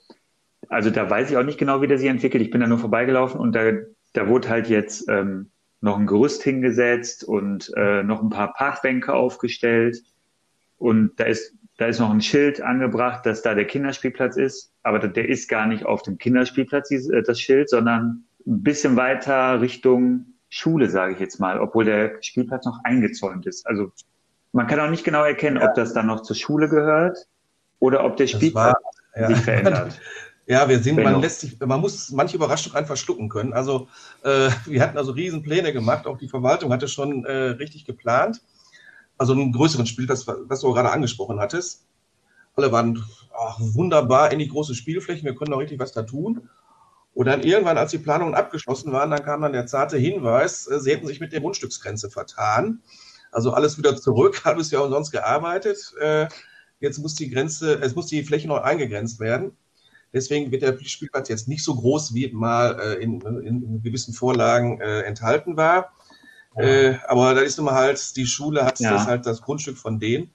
S4: also da weiß ich auch nicht genau, wie der sich entwickelt. Ich bin da nur vorbeigelaufen und da, da wurde halt jetzt ähm, noch ein Gerüst hingesetzt und äh, noch ein paar Parkbänke aufgestellt. Und da ist, da ist noch ein Schild angebracht, dass da der Kinderspielplatz ist. Aber der- ist gar nicht auf dem Kinderspielplatz, äh, das Schild, sondern ein bisschen weiter Richtung Schule, sage ich jetzt mal, obwohl der Spielplatz noch eingezäunt ist. Also man kann auch nicht genau erkennen, ob das dann noch zur Schule gehört oder ob der Spielplatz
S3: war, ja.
S4: sich verändert.
S3: Ja, wir
S4: Benno.
S3: man lässt sich, man muss manche Überraschungen einfach schlucken können. Also äh, wir hatten also riesen Pläne gemacht, auch die Verwaltung hatte schon äh, richtig geplant. Also einen größeren Spielplatz, was du gerade angesprochen hattest. Alle waren ach, wunderbar in die große Spielfläche, wir können auch richtig was da tun. Und dann irgendwann, als die Planungen abgeschlossen waren, dann kam dann der zarte Hinweis, äh, sie hätten sich mit der Grundstücksgrenze vertan. Also alles wieder zurück, halbes Jahr umsonst gearbeitet. Äh, jetzt muss die Grenze, es muss die Fläche neu eingegrenzt werden. Deswegen wird der Spielplatz jetzt nicht so groß, wie mal äh, in, in, gewissen Vorlagen enthalten war. Äh, aber da ist nun mal halt, die Schule hat
S4: Ja.
S3: das halt das Grundstück von denen.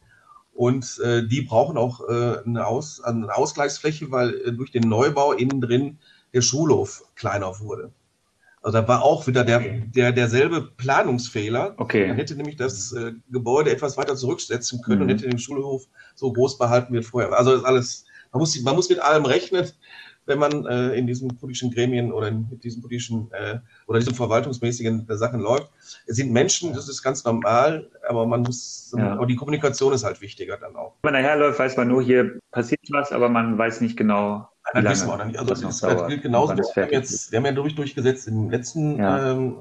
S3: Und die brauchen auch eine, Aus, eine Ausgleichsfläche, weil durch den Neubau innen drin der Schulhof kleiner wurde. Also da war auch wieder der, der, derselbe Planungsfehler. Man
S4: Okay.
S3: hätte nämlich das äh, Gebäude etwas weiter zurücksetzen können und
S4: Mhm.
S3: hätte den Schulhof so groß behalten wie vorher. Also ist alles, man muss, man muss mit allem rechnen, wenn man äh, in diesen politischen Gremien oder in, mit diesen politischen äh, oder diesen verwaltungsmäßigen äh, Sachen läuft. Es sind Menschen, das ist ganz normal, aber man muss,
S4: Ja.
S3: aber die Kommunikation ist halt wichtiger dann auch.
S4: Wenn man daherläuft, weiß man nur, hier passiert was, aber man weiß nicht genau, wie
S3: Das wissen wir auch noch nicht. Also
S4: das
S3: das, das gilt genauso. Wir haben, jetzt, wir haben ja durch, durchgesetzt im letzten,
S4: Ja.
S3: ähm,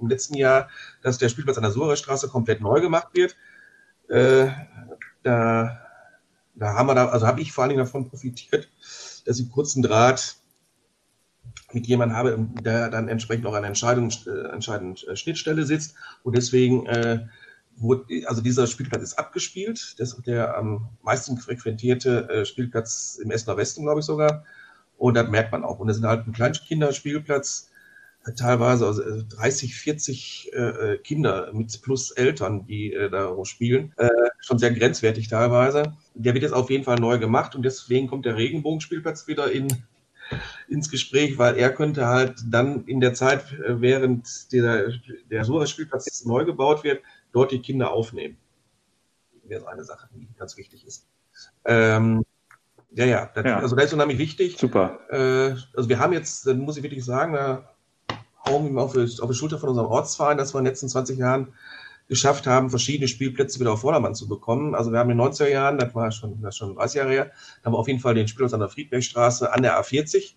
S3: im letzten Jahr, dass der Spielplatz an der Sucherstraße komplett neu gemacht wird. Äh, da, da haben wir da, also habe ich vor allen Dingen davon profitiert, dass ich kurzen Draht mit jemandem habe, der dann entsprechend auch an der Entscheidung, äh, entscheidenden Schnittstelle sitzt. Und deswegen äh, wurde, also dieser Spielplatz ist abgespielt. Das ist der am meisten frequentierte äh, Spielplatz im Essener Westen, glaube ich sogar. Und das merkt man auch. Und das ist halt ein Kleinkinderspielplatz, teilweise also 30, 40 äh, Kinder mit plus Eltern, die äh, da spielen. Äh, schon sehr grenzwertig teilweise. Der wird jetzt auf jeden Fall neu gemacht und deswegen kommt der Regenbogenspielplatz wieder in, ins Gespräch, weil er könnte halt dann in der Zeit, äh, während der, der Sura-Spielplatz neu gebaut wird, dort die Kinder aufnehmen. Wäre eine Sache, die ganz wichtig ist. Ähm, ja, ja, das, ja, also das ist unheimlich wichtig.
S4: Super.
S3: Äh, also wir haben jetzt, dann muss ich wirklich sagen, da Augen auf die, auf die Schulter von unserem Ortsverein, dass wir in den letzten 20 Jahren geschafft haben, verschiedene Spielplätze wieder auf Vordermann zu bekommen. Also wir haben in den 90er Jahren, das war schon, das schon 30 Jahre her, haben wir auf jeden Fall den Spielplatz an der Friedbergstraße an der A40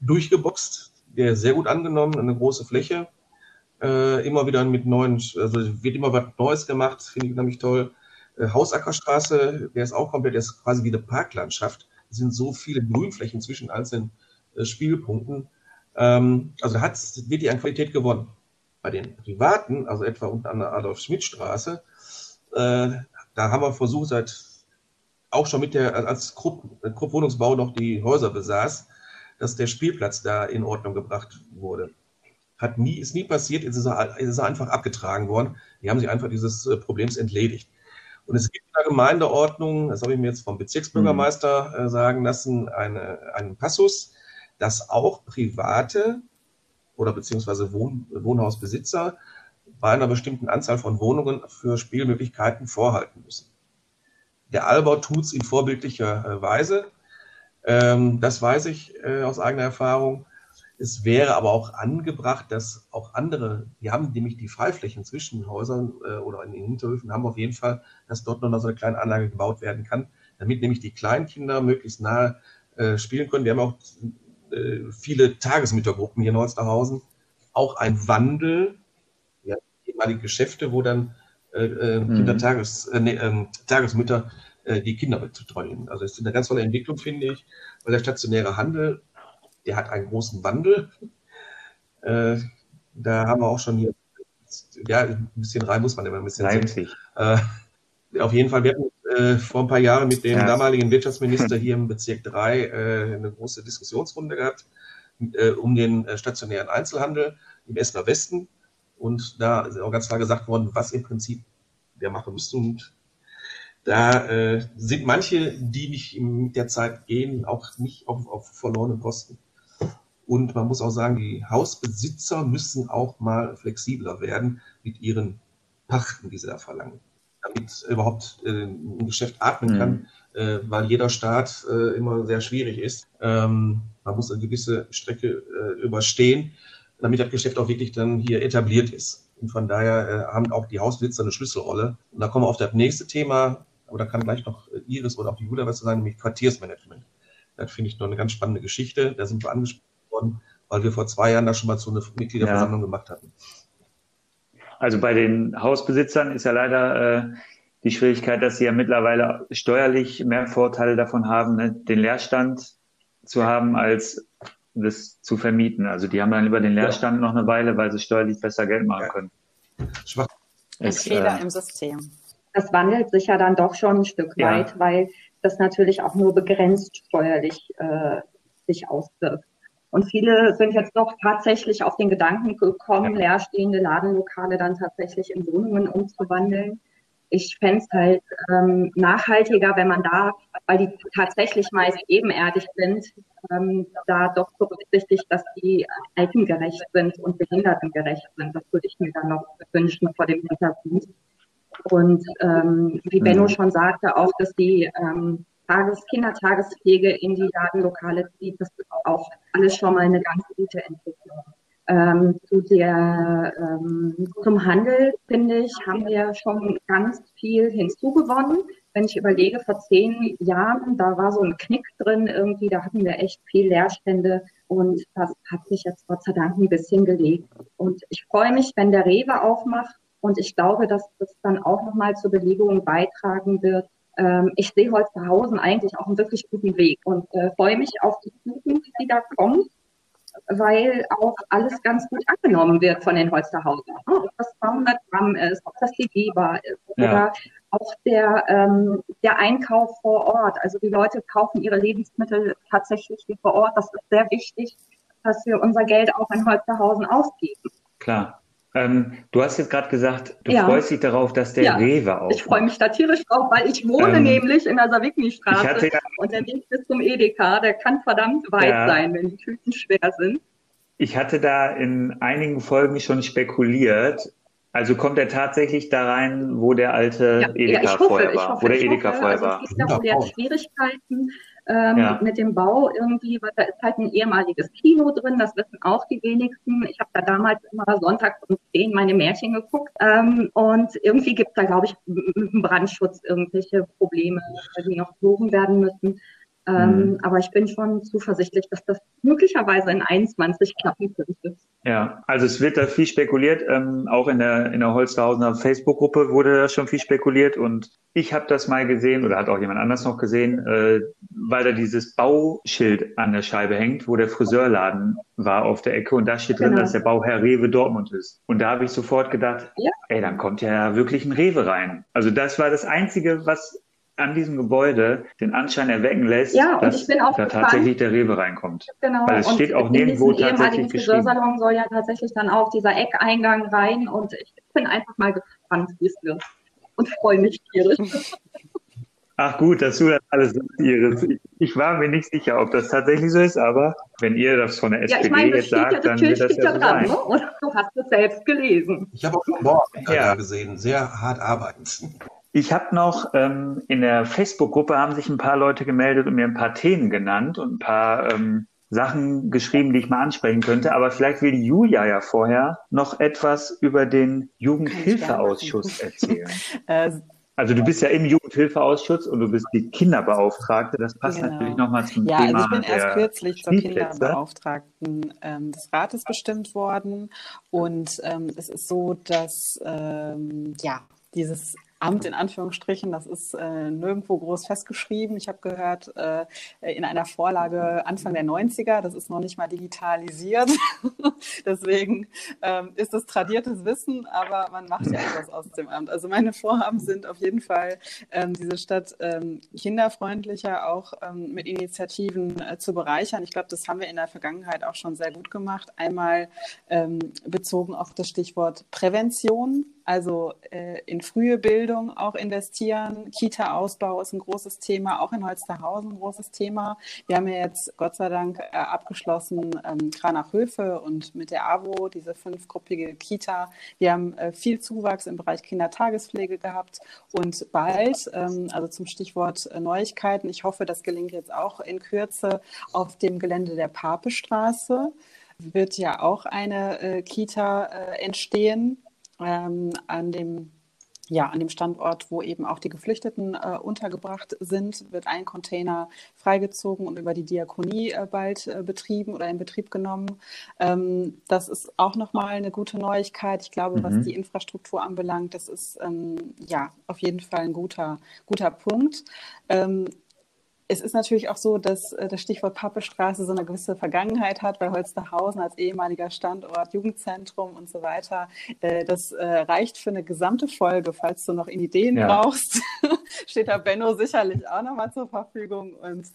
S3: durchgeboxt. Der ist sehr gut angenommen, eine große Fläche. Äh, immer wieder mit neuen, also wird immer was Neues gemacht, finde ich nämlich toll. Äh, Hausackerstraße, der ist auch komplett, der ist quasi wie eine Parklandschaft. Es sind so viele Grünflächen zwischen einzelnen äh, Spielpunkten. Ähm, also hat wird die an Qualität gewonnen. Bei den privaten, also etwa unten an der Adolf-Schmidt-Straße, äh, da haben wir versucht, seit auch schon mit der, als Krupp, Krupp Wohnungsbau noch die Häuser besaß, dass der Spielplatz da in Ordnung gebracht wurde. Hat nie, ist nie passiert, ist es, ist er einfach abgetragen worden. Die haben sich einfach dieses äh, Problems entledigt. Und es gibt in der Gemeindeordnung, das habe ich mir jetzt vom Bezirksbürgermeister mhm. äh, sagen lassen, eine, einen Passus, dass auch private oder beziehungsweise Wohn Wohnhausbesitzer bei einer bestimmten Anzahl von Wohnungen für Spielmöglichkeiten vorhalten müssen. Der Albau tut es in vorbildlicher äh, Weise. Ähm, das weiß ich äh, aus eigener Erfahrung. Es wäre aber auch angebracht, dass auch andere, die haben nämlich die Freiflächen zwischen Häusern äh, oder in den Hinterhöfen, haben auf jeden Fall, dass dort noch so eine kleine Anlage gebaut werden kann, damit nämlich die Kleinkinder möglichst nahe äh, spielen können. Wir haben auch äh, viele Tagesmüttergruppen hier in Holsterhausen, auch ein Wandel, ja, ehemalige Geschäfte, wo dann äh, äh mhm. Kindertages, äh, nee, äh, Tagesmütter die Kinder betreuen. Also es ist eine ganz tolle Entwicklung, finde ich, weil der stationäre Handel, der hat einen großen Wandel. Äh, da haben wir auch schon hier, ja, ein bisschen rein muss man immer ein bisschen
S4: sehen.
S3: Äh, auf jeden Fall, wir hatten äh, vor ein paar Jahren mit dem ja. damaligen Wirtschaftsminister hier im Bezirk 3 äh, eine große Diskussionsrunde gehabt äh, um den äh, stationären Einzelhandel im Essener Westen. Und da ist auch ganz klar gesagt worden, was im Prinzip der machen müsste. Und da äh, sind manche, die nicht mit der Zeit gehen, auch nicht auf, auf verlorenen Kosten. Und man muss auch sagen, die Hausbesitzer müssen auch mal flexibler werden mit ihren Pachten, die sie da verlangen damit überhaupt äh, ein Geschäft atmen kann, mhm. äh, weil jeder Start äh, immer sehr schwierig ist. Ähm, man muss eine gewisse Strecke äh, überstehen, damit das Geschäft auch wirklich dann hier etabliert ist. Und von daher äh, haben auch die Hausbesitzer eine Schlüsselrolle. Und da kommen wir auf das nächste Thema, aber da kann gleich noch Iris oder auch die Julia was sagen, nämlich Quartiersmanagement. Das finde ich noch eine ganz spannende Geschichte. Da sind wir angesprochen worden, weil wir vor zwei Jahren da schon mal so eine Mitgliederversammlung ja. gemacht hatten.
S4: Also bei den Hausbesitzern ist ja leider äh, die Schwierigkeit, dass sie ja mittlerweile steuerlich mehr Vorteile davon haben, ne, den Leerstand zu haben, als das zu vermieten. Also die haben dann lieber den Leerstand ja. noch eine Weile, weil sie steuerlich besser Geld machen können.
S5: Schwach. Ein Fehler äh, im System.
S2: Das wandelt sich ja dann doch schon ein Stück ja. weit, weil das natürlich auch nur begrenzt steuerlich äh, sich auswirkt. Und viele sind jetzt doch tatsächlich auf den Gedanken gekommen, ja. leerstehende Ladenlokale dann tatsächlich in Wohnungen umzuwandeln. Ich fände es halt ähm, nachhaltiger, wenn man da, weil die tatsächlich meist ebenerdig sind, ähm, da doch berücksichtigt, dass die altengerecht sind und behindertengerecht sind. Das würde ich mir dann noch wünschen vor dem Hintergrund. Und ähm, wie Benno mhm. schon sagte, auch, dass die ähm, Tages Kindertagespflege in die Ladenlokale zieht. Das ist auch alles schon mal eine ganz gute Entwicklung. Ähm, zu der, ähm, zum Handel, finde ich, haben wir schon ganz viel hinzugewonnen. Wenn ich überlege, vor zehn Jahren, da war so ein Knick drin irgendwie, da hatten wir echt viel Leerstände und das hat sich jetzt Gott sei Dank ein bisschen gelegt. Und ich freue mich, wenn der Rewe aufmacht und ich glaube, dass das dann auch nochmal zur Belegung beitragen wird, ähm, ich sehe Holsterhausen eigentlich auf einem wirklich guten Weg und äh, freue mich auf die Zukunft, die da kommt. weil auch alles ganz gut angenommen wird von den Holsterhausern. Ob das 200 Gramm ist, ob das legierbar ist ja. oder auch der, ähm, der Einkauf vor Ort. Also die Leute kaufen ihre Lebensmittel tatsächlich hier vor Ort. Das ist sehr wichtig, dass wir unser Geld auch in Holsterhausen ausgeben.
S4: Klar. Ähm, du hast jetzt gerade gesagt, du ja. freust dich darauf, dass der ja. Rewe
S2: aufmacht. Ich freue mich da tierisch drauf, weil ich wohne ähm, nämlich in der Savigny-Straße ja, und der Weg bis zum Edeka, der kann verdammt weit sein, wenn die Tüten schwer sind.
S4: Ich hatte da in einigen Folgen schon spekuliert. Also kommt er tatsächlich da rein, wo der alte Edeka vorher war, wo der Edeka vorher war.
S2: Also es gibt ja Schwierigkeiten ähm, ja. mit dem Bau irgendwie, weil da ist halt ein ehemaliges Kino drin, das wissen auch die wenigsten. Ich habe da damals immer sonntags um 10 meine Märchen geguckt ähm, und irgendwie gibt es da, glaube ich, mit dem Brandschutz irgendwelche Probleme, die noch behoben werden müssen. Ähm, mhm. Aber ich bin schon zuversichtlich, dass das möglicherweise in 21 klappen könnte.
S4: Ja, also es wird da viel spekuliert. Ähm, auch in der, in der Holsterhausener Facebook-Gruppe wurde da schon viel spekuliert. Und ich habe das mal gesehen, oder hat auch jemand anders noch gesehen, äh, weil da dieses Bauschild an der Scheibe hängt, wo der Friseurladen war auf der Ecke. Und da steht genau. drin, dass der Bauherr Rewe Dortmund ist. Und da habe ich sofort gedacht, ja. ey, dann kommt ja wirklich ein Rewe rein. Also das war das Einzige, was an diesem Gebäude den Anschein erwecken lässt,
S2: ja, dass da
S4: gespannt. tatsächlich der Rewe reinkommt.
S2: Genau.
S4: Weil es steht auch nirgendwo tatsächlich geschrieben. Friseursalon
S2: soll ja tatsächlich dann auch dieser Eckeingang rein und ich bin einfach mal gespannt, wie es wird und freue mich tierisch.
S4: Ach gut, dass du das alles sagst, Iris. Ich war mir nicht sicher, ob das tatsächlich so ist, aber wenn ihr das von der SPD ja, ich meine, jetzt sagt, ja, dann wird das ja so dran, sein. Ne?
S2: Und du hast es selbst gelesen.
S3: Ich habe auch schon morgen ja. gesehen, sehr hart arbeitend.
S4: Ich habe noch ähm, in der Facebook-Gruppe haben sich ein paar Leute gemeldet und mir ein paar Themen genannt und ein paar ähm, Sachen geschrieben, die ich mal ansprechen könnte. Aber vielleicht will Julia ja vorher noch etwas über den Jugendhilfeausschuss erzählen. Äh, also du bist ja im Jugendhilfeausschuss und du bist die Kinderbeauftragte. Das passt genau. natürlich nochmal zum
S5: ja,
S4: Thema.
S5: Ja, also ich bin erst kürzlich zur Kinderbeauftragten ähm, des Rates bestimmt worden. Und ähm, es ist so, dass ähm, ja dieses Amt in Anführungsstrichen, das ist äh, nirgendwo groß festgeschrieben. Ich habe gehört, äh, in einer Vorlage Anfang der 90er, das ist noch nicht mal digitalisiert. Deswegen ähm, ist es tradiertes Wissen, aber man macht ja etwas aus dem Amt. Also meine Vorhaben sind auf jeden Fall, ähm, diese Stadt ähm, kinderfreundlicher auch ähm, mit Initiativen äh, zu bereichern. Ich glaube, das haben wir in der Vergangenheit auch schon sehr gut gemacht. Einmal ähm, bezogen auf das Stichwort Prävention also äh, in frühe Bildung auch investieren. Kita-Ausbau ist ein großes Thema, auch in Holsterhausen ein großes Thema. Wir haben ja jetzt Gott sei Dank äh, abgeschlossen ähm, Kranach-Höfe und mit der AWO, diese fünfgruppige Kita. Wir haben äh, viel Zuwachs im Bereich Kindertagespflege gehabt und bald, ähm, also zum Stichwort äh, Neuigkeiten, ich hoffe, das gelingt jetzt auch in Kürze auf dem Gelände der Papestraße wird ja auch eine äh, Kita äh, entstehen ähm, an dem ja, an dem Standort, wo eben auch die Geflüchteten äh, untergebracht sind, wird ein Container freigezogen und über die Diakonie äh, bald äh, betrieben oder in Betrieb genommen. Ähm, das ist auch nochmal eine gute Neuigkeit. Ich glaube, mhm. was die Infrastruktur anbelangt, das ist ähm, ja auf jeden Fall ein guter, guter Punkt. Ähm, es ist natürlich auch so, dass äh, das Stichwort Pappestraße so eine gewisse Vergangenheit hat, weil Holsterhausen als ehemaliger Standort, Jugendzentrum und so weiter, äh, das äh, reicht für eine gesamte Folge. Falls du noch Ideen ja. brauchst, steht da Benno sicherlich auch nochmal zur Verfügung und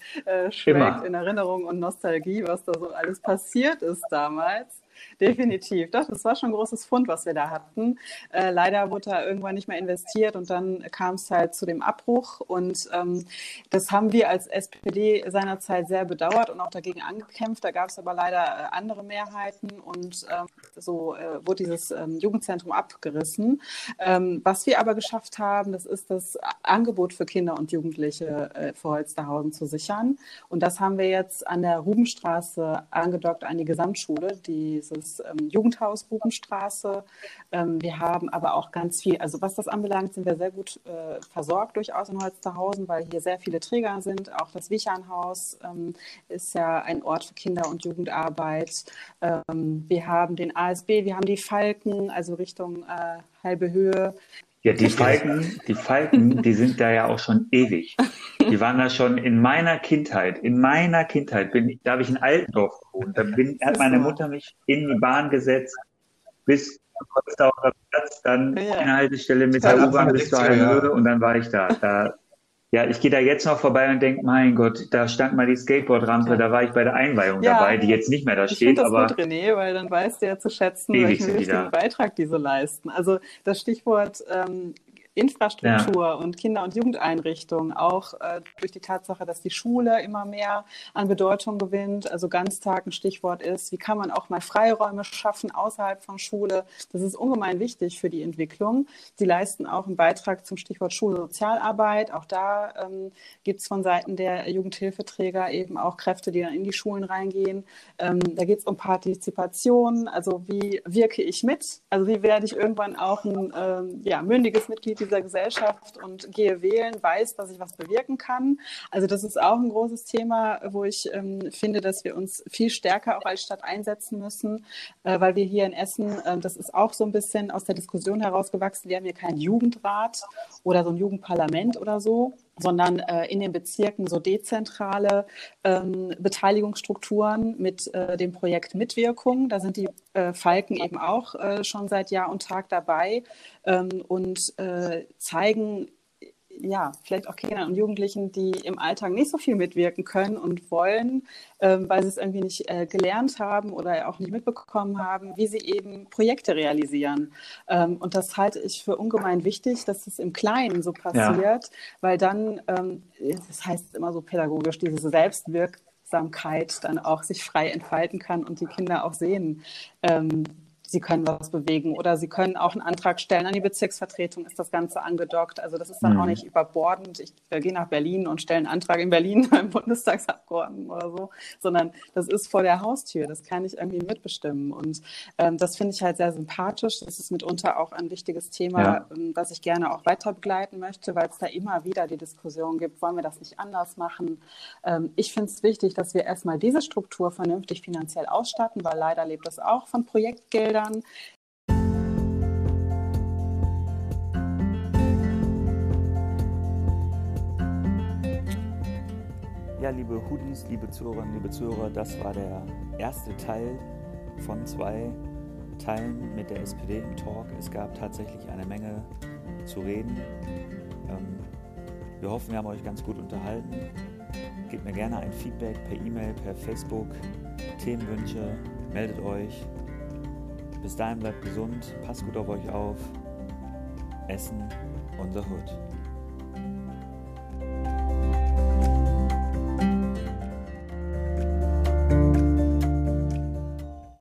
S5: schwelgt in Erinnerung und Nostalgie, was da so alles passiert ist damals. Definitiv. Doch, das war schon ein großes Fund, was wir da hatten. Äh, leider wurde da irgendwann nicht mehr investiert und dann kam es halt zu dem Abbruch. Und ähm, das haben wir als SPD seinerzeit sehr bedauert und auch dagegen angekämpft. Da gab es aber leider äh, andere Mehrheiten und ähm, so äh, wurde dieses ähm, Jugendzentrum abgerissen. Ähm, was wir aber geschafft haben, das ist das Angebot für Kinder und Jugendliche äh, für Holsterhausen zu sichern. Und das haben wir jetzt an der Rubenstraße angedockt an die Gesamtschule, die dieses ähm, Jugendhaus Bubenstraße. Ähm, wir haben aber auch ganz viel, also was das anbelangt, sind wir sehr gut äh, versorgt durchaus in Holsterhausen, weil hier sehr viele Träger sind. Auch das Wichernhaus ähm, ist ja ein Ort für Kinder- und Jugendarbeit. Ähm, wir haben den ASB, wir haben die Falken, also Richtung äh, halbe Höhe.
S4: Ja, die Falken, die Falken, die sind da ja auch schon ewig. Die waren da schon in meiner Kindheit. In meiner Kindheit bin, da habe ich in Altendorf gewohnt. Da bin, hat meine Mutter mich in die Bahn gesetzt, bis zum Potsdamer Platz, dann ja. eine Haltestelle mit der U-Bahn bis zur Hallenhöhe und dann war ich da. da ja, ich gehe da jetzt noch vorbei und denke, mein Gott, da stand mal die Skateboardrampe, ja. da war ich bei der Einweihung ja. dabei, die jetzt nicht mehr da
S5: ich
S4: steht.
S5: Das
S4: aber
S5: gut, René, weil dann weißt du ja zu schätzen, welchen wichtigen Beitrag die so leisten. Also das Stichwort ähm, Infrastruktur ja. und Kinder- und Jugendeinrichtungen, auch äh, durch die Tatsache, dass die Schule immer mehr an Bedeutung gewinnt. Also Ganztag ein Stichwort ist, wie kann man auch mal Freiräume schaffen außerhalb von Schule. Das ist ungemein wichtig für die Entwicklung. Sie leisten auch einen Beitrag zum Stichwort Schulsozialarbeit. Auch da ähm, gibt es von Seiten der Jugendhilfeträger eben auch Kräfte, die dann in die Schulen reingehen. Ähm, da geht es um Partizipation, also wie wirke ich mit? Also wie werde ich irgendwann auch ein ähm, ja, mündiges Mitglied dieser Gesellschaft und gehe wählen, weiß, dass ich was bewirken kann. Also das ist auch ein großes Thema, wo ich ähm, finde, dass wir uns viel stärker auch als Stadt einsetzen müssen, äh, weil wir hier in Essen, äh, das ist auch so ein bisschen aus der Diskussion herausgewachsen, wir haben hier keinen Jugendrat oder so ein Jugendparlament oder so sondern äh, in den Bezirken so dezentrale ähm, Beteiligungsstrukturen mit äh, dem Projekt Mitwirkung. Da sind die äh, Falken eben auch äh, schon seit Jahr und Tag dabei ähm, und äh, zeigen ja, vielleicht auch Kindern und Jugendlichen, die im Alltag nicht so viel mitwirken können und wollen, ähm, weil sie es irgendwie nicht äh, gelernt haben oder auch nicht mitbekommen haben, wie sie eben Projekte realisieren. Ähm, und das halte ich für ungemein wichtig, dass es im Kleinen so passiert, ja. weil dann, ähm, das heißt immer so pädagogisch, diese Selbstwirksamkeit dann auch sich frei entfalten kann und die Kinder auch sehen, ähm, sie können was bewegen oder sie können auch einen Antrag stellen. An die Bezirksvertretung ist das Ganze angedockt. Also das ist dann mhm. auch nicht überbordend. Ich äh, gehe nach Berlin und stelle einen Antrag in Berlin beim Bundestagsabgeordneten oder so, sondern das ist vor der Haustür. Das kann ich irgendwie mitbestimmen. Und ähm, das finde ich halt sehr sympathisch. Das ist mitunter auch ein wichtiges Thema, ja. ähm, das ich gerne auch weiter begleiten möchte, weil es da immer wieder die Diskussion gibt, wollen wir das nicht anders machen? Ähm, ich finde es wichtig, dass wir erstmal diese Struktur vernünftig finanziell ausstatten, weil leider lebt das auch von Projektgeldern Bildern.
S4: Ja, liebe Hoodies, liebe Zuhörerinnen, liebe Zuhörer, das war der erste Teil von zwei Teilen mit der SPD im Talk. Es gab tatsächlich eine Menge zu reden. Ähm, wir hoffen, wir haben euch ganz gut unterhalten. Gebt mir gerne ein Feedback per E-Mail, per Facebook, Themenwünsche, meldet euch. Bis dahin bleibt gesund, passt gut auf euch auf. Essen, unser Hut.